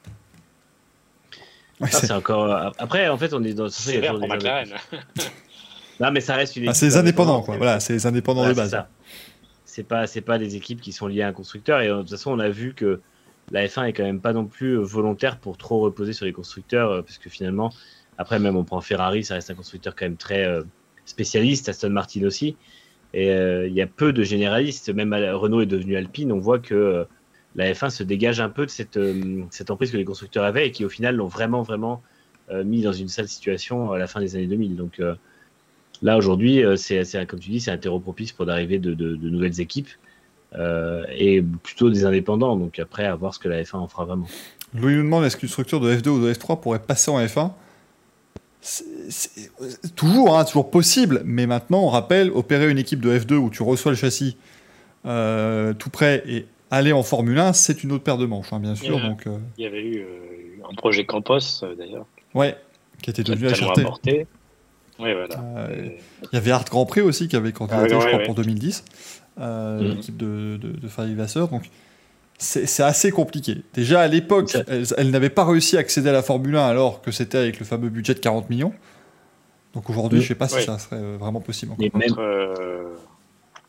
c'est encore. Euh, après, en fait, on est dans. C'est pour McLaren. non, mais ça reste une. Ah, c'est les indépendants, quoi. Voilà, c'est les indépendants de base c'est pas c'est pas des équipes qui sont liées à un constructeur et euh, de toute façon on a vu que la F1 est quand même pas non plus euh, volontaire pour trop reposer sur les constructeurs parce que finalement après même on prend Ferrari ça reste un constructeur quand même très spécialiste Aston Martin aussi et il y a peu de généralistes même Renault est devenu Alpine on voit que la F1 se dégage un peu de cette, cette emprise que les constructeurs avaient et qui au final l'ont vraiment vraiment mis dans une sale situation à la fin des années 2000 donc Là, aujourd'hui, euh, c'est, comme tu dis, c'est un terreau propice pour l'arrivée de, nouvelles équipes euh, et plutôt des indépendants. Donc après, à voir ce que la F1 en fera vraiment. Louis nous demande est-ce qu'une structure de F2 ou de F3 pourrait passer en F1 c'est, toujours, hein, toujours possible, mais maintenant, on rappelle, opérer une équipe de F2 où tu reçois le châssis euh, tout prêt et aller en Formule 1, c'est une autre paire de manches, hein, bien sûr. Il y, donc, il y avait eu un projet Campos, d'ailleurs. Ouais, qui était devenu HRT. Oui, voilà. Euh, il y avait Art Grand Prix aussi qui avait candidaté, ah, je crois, pour 2010, euh, mhm. l'équipe de, de, de Vasseur. Donc, c'est assez compliqué. Déjà, à l'époque, elle, n'avait pas réussi à accéder à la Formule 1 alors que c'était avec le fameux budget de 40 millions. Donc aujourd'hui, je ne sais pas si ça serait euh, vraiment possible.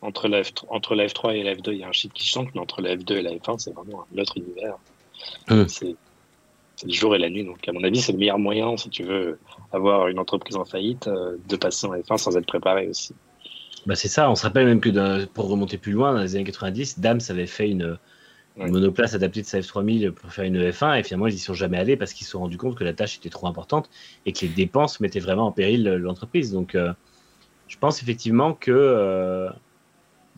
Entre, la F3, entre la F3 et la F2, il y a un chiffre qui change, mais entre la F2 et la F1, c'est vraiment un autre univers. C'est c'est le jour et la nuit. Donc, à mon avis, c'est le meilleur moyen, si tu veux avoir une entreprise en faillite, euh, de passer en F1 sans être préparé aussi. Bah c'est ça, on se rappelle même que pour remonter plus loin, dans les années 90, Dams avait fait une, monoplace adaptée de sa F3000 pour faire une F1 et finalement ils n'y sont jamais allés parce qu'ils se sont rendus compte que la tâche était trop importante et que les dépenses mettaient vraiment en péril l'entreprise. Donc euh, je pense effectivement que euh,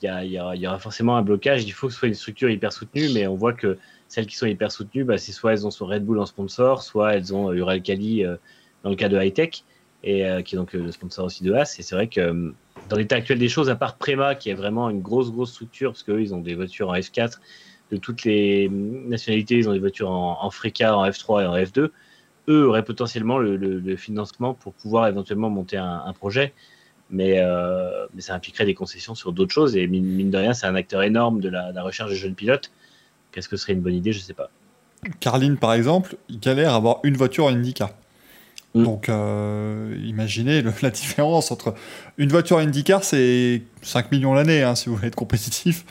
il y, y, aura forcément un blocage. Il faut que ce soit une structure hyper soutenue, mais on voit que celles qui sont hyper soutenues, bah, c'est soit elles ont son Red Bull en sponsor, soit elles ont euh, dans le cas de Hightech, et euh, qui est donc euh, le sponsor aussi de Haas. Et c'est vrai que dans l'état actuel des choses, à part Prema, qui est vraiment une grosse, grosse structure, parce qu'eux, ils ont des voitures en F4 de toutes les nationalités, ils ont des voitures en, en Freca, en F3 et en F2, eux auraient potentiellement le, financement pour pouvoir éventuellement monter un, projet. Mais, mais, ça impliquerait des concessions sur d'autres choses. Et mine, de rien, c'est un acteur énorme de la, de la, recherche de jeunes pilotes. Qu'est-ce que serait une bonne idée? Je ne sais pas. Carline, par exemple, galère à avoir une voiture en IndyCar. Mm. Donc, euh, imaginez la différence entre une voiture IndyCar, c'est 5 millions l'année, hein, si vous voulez être compétitif.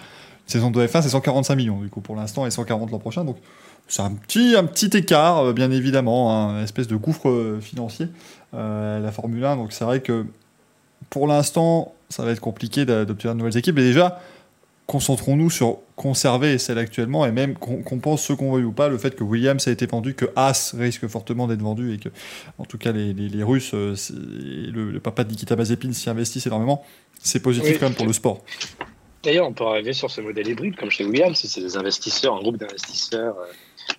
Saison de F1, c'est 145 millions, du coup, pour l'instant, et 140 l'an prochain. Donc, c'est un petit, un petit écart, euh, bien évidemment, hein, une espèce de gouffre euh, financier, la Formule 1. Donc, c'est vrai que pour l'instant, ça va être compliqué d'obtenir de nouvelles équipes. Et déjà, concentrons-nous sur conserver celle actuellement et même qu'on pense ce qu'on veut ou pas, le fait que Williams a été vendu, que Haas risque fortement d'être vendu et que, en tout cas, les, les, Russes, euh, le, papa de Nikita Mazepin s'y investissent énormément, c'est positif quand même pour le sport. D'ailleurs, on peut arriver sur ce modèle hybride comme chez Williams, c'est des investisseurs, un groupe d'investisseurs euh,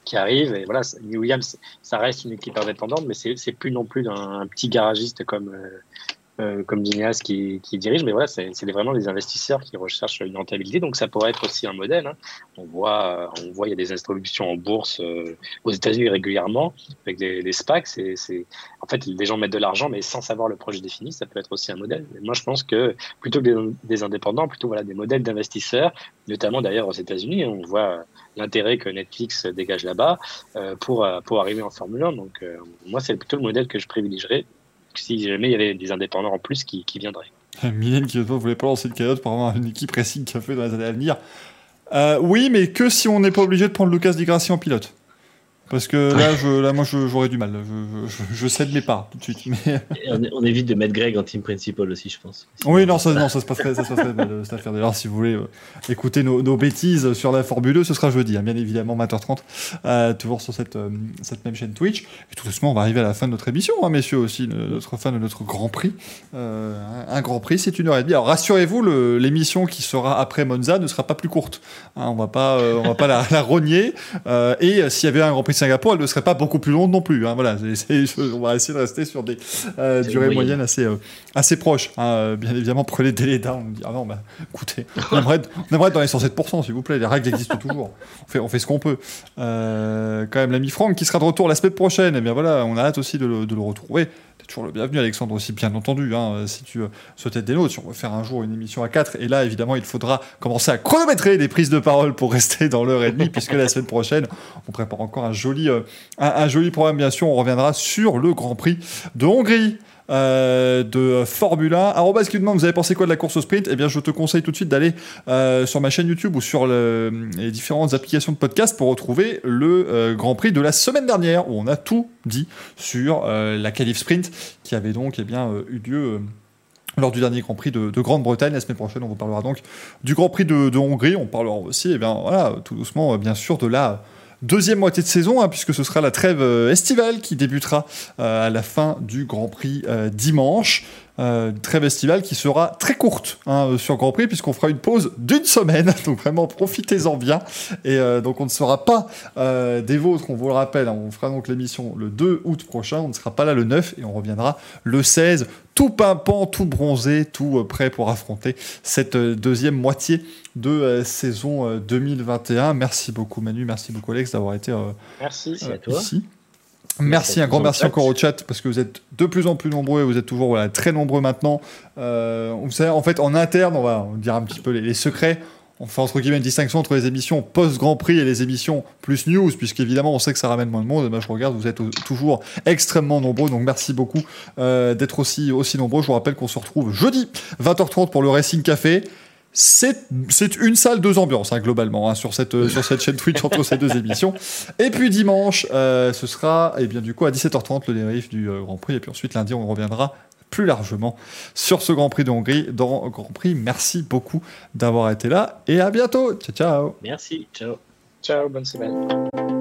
qui arrivent et voilà, Williams, ça reste une équipe indépendante, mais c'est plus non plus un, petit garagiste comme euh, euh, comme Dineas qui, dirige, mais voilà, c'est vraiment des investisseurs qui recherchent une rentabilité, donc ça pourrait être aussi un modèle. Hein. On voit, on voit, il y a des introductions en bourse euh, aux États-Unis régulièrement avec des, des SPAC. En fait, les gens mettent de l'argent, mais sans savoir le projet défini, ça peut être aussi un modèle. moi, je pense que plutôt que des, indépendants, plutôt voilà des modèles d'investisseurs, notamment d'ailleurs aux États-Unis, on voit l'intérêt que Netflix dégage là-bas euh, pour pour arriver en Formule 1. Donc, moi, c'est plutôt le modèle que je privilégierais si jamais il y avait des indépendants en plus qui, viendraient. Mylène qui ne voulait pas lancer une cagnotte pour avoir une équipe racing fait dans les années à venir. Euh, oui, mais que si on n'est pas obligé de prendre Lucas Di en pilote? Parce que là, je, là moi, j'aurais du mal. Je, je, cède mes parts tout de suite. Mais... On, évite de mettre Greg en team principal aussi, je pense. Oui, non, ça, non, ça se passerait, ça se passerait mal, cette affaire. D'ailleurs, si vous voulez euh, écouter nos, nos, bêtises sur la Formule 2, ce sera jeudi, hein, bien évidemment, 20h30, euh, toujours sur cette, euh, cette même chaîne Twitch. Et tout doucement, on va arriver à la fin de notre émission, hein, messieurs, aussi, notre fin de notre Grand Prix. un Grand Prix, c'est une heure et demie. Alors, rassurez-vous, l'émission qui sera après Monza ne sera pas plus courte. Hein, on va pas, on va pas la, la rogner. et s'il y avait un Grand Prix Singapour, elle ne serait pas beaucoup plus longue non plus. Hein, voilà, on va essayer de rester sur des euh, durées moyennes assez, euh, assez proches. Hein, euh, bien évidemment, pour les délais on dit ah non, bah, écoutez, on aimerait, on aimerait être dans les 107%, s'il vous plaît. Les règles existent toujours. On fait, on fait ce qu'on peut. quand même, l'ami Franck qui sera de retour la semaine prochaine. Et eh bien voilà, on a hâte aussi de le, de le retrouver toujours le bienvenu, Alexandre, aussi, bien entendu. Hein, si tu souhaites des notes, si on veut faire un jour une émission à 4, et là, évidemment, il faudra commencer à chronométrer les prises de parole pour rester dans l'heure et demie, puisque la semaine prochaine, on prépare encore un joli, euh, un, joli programme, bien sûr. On reviendra sur le Grand Prix de Hongrie. Euh, de Formule 1. Alors, que vous avez pensé quoi de la course au sprint? Eh bien, je te conseille tout de suite d'aller euh, sur ma chaîne YouTube ou sur les différentes applications de podcast pour retrouver le Grand Prix de la semaine dernière où on a tout dit sur la qualif sprint qui avait donc eh bien, eu lieu lors du dernier Grand Prix de, Grande-Bretagne. La semaine prochaine, on vous parlera donc du Grand Prix de, Hongrie. On parlera aussi, eh bien, voilà, tout doucement, bien sûr, de la deuxième moitié de saison, hein, puisque ce sera la trêve euh, estivale qui débutera euh, à la fin du Grand Prix euh, dimanche. Euh, trêve estivale qui sera très courte hein, sur Grand Prix, puisqu'on fera une pause d'une semaine. Donc vraiment, profitez-en bien. Et donc on ne sera pas des vôtres, on vous le rappelle. Hein. on fera donc l'émission le 2 août prochain. On ne sera pas là le 9 et on reviendra le 16, tout pimpant, tout bronzé, tout prêt pour affronter cette deuxième moitié de saison 2021. Merci beaucoup Manu, merci beaucoup Alex d'avoir été merci, à toi. ici. Merci, un grand merci encore au chat parce que vous êtes de plus en plus nombreux et vous êtes toujours voilà, très nombreux maintenant. Euh, vous savez, en fait, en interne, on va dire un petit peu les, secrets. On fait entre guillemets une distinction entre les émissions post-Grand Prix et les émissions plus news, puisqu'évidemment on sait que ça ramène moins de monde. Et ben, je regarde, vous êtes toujours extrêmement nombreux, donc merci beaucoup euh, d'être aussi, aussi nombreux. Je vous rappelle qu'on se retrouve jeudi 20h30 pour le Racing Café c'est une salle, deux ambiances, hein, globalement, hein, sur, cette, sur cette chaîne Twitch entre ces deux émissions. Et puis dimanche, euh, ce sera, et eh bien, du coup, à 17h30, le débrief du euh, Grand Prix. Et puis ensuite, lundi, on reviendra plus largement sur ce Grand Prix de Hongrie dans Grand Prix. Merci beaucoup d'avoir été là et à bientôt. Ciao, ciao. Merci, ciao. Ciao, bonne semaine.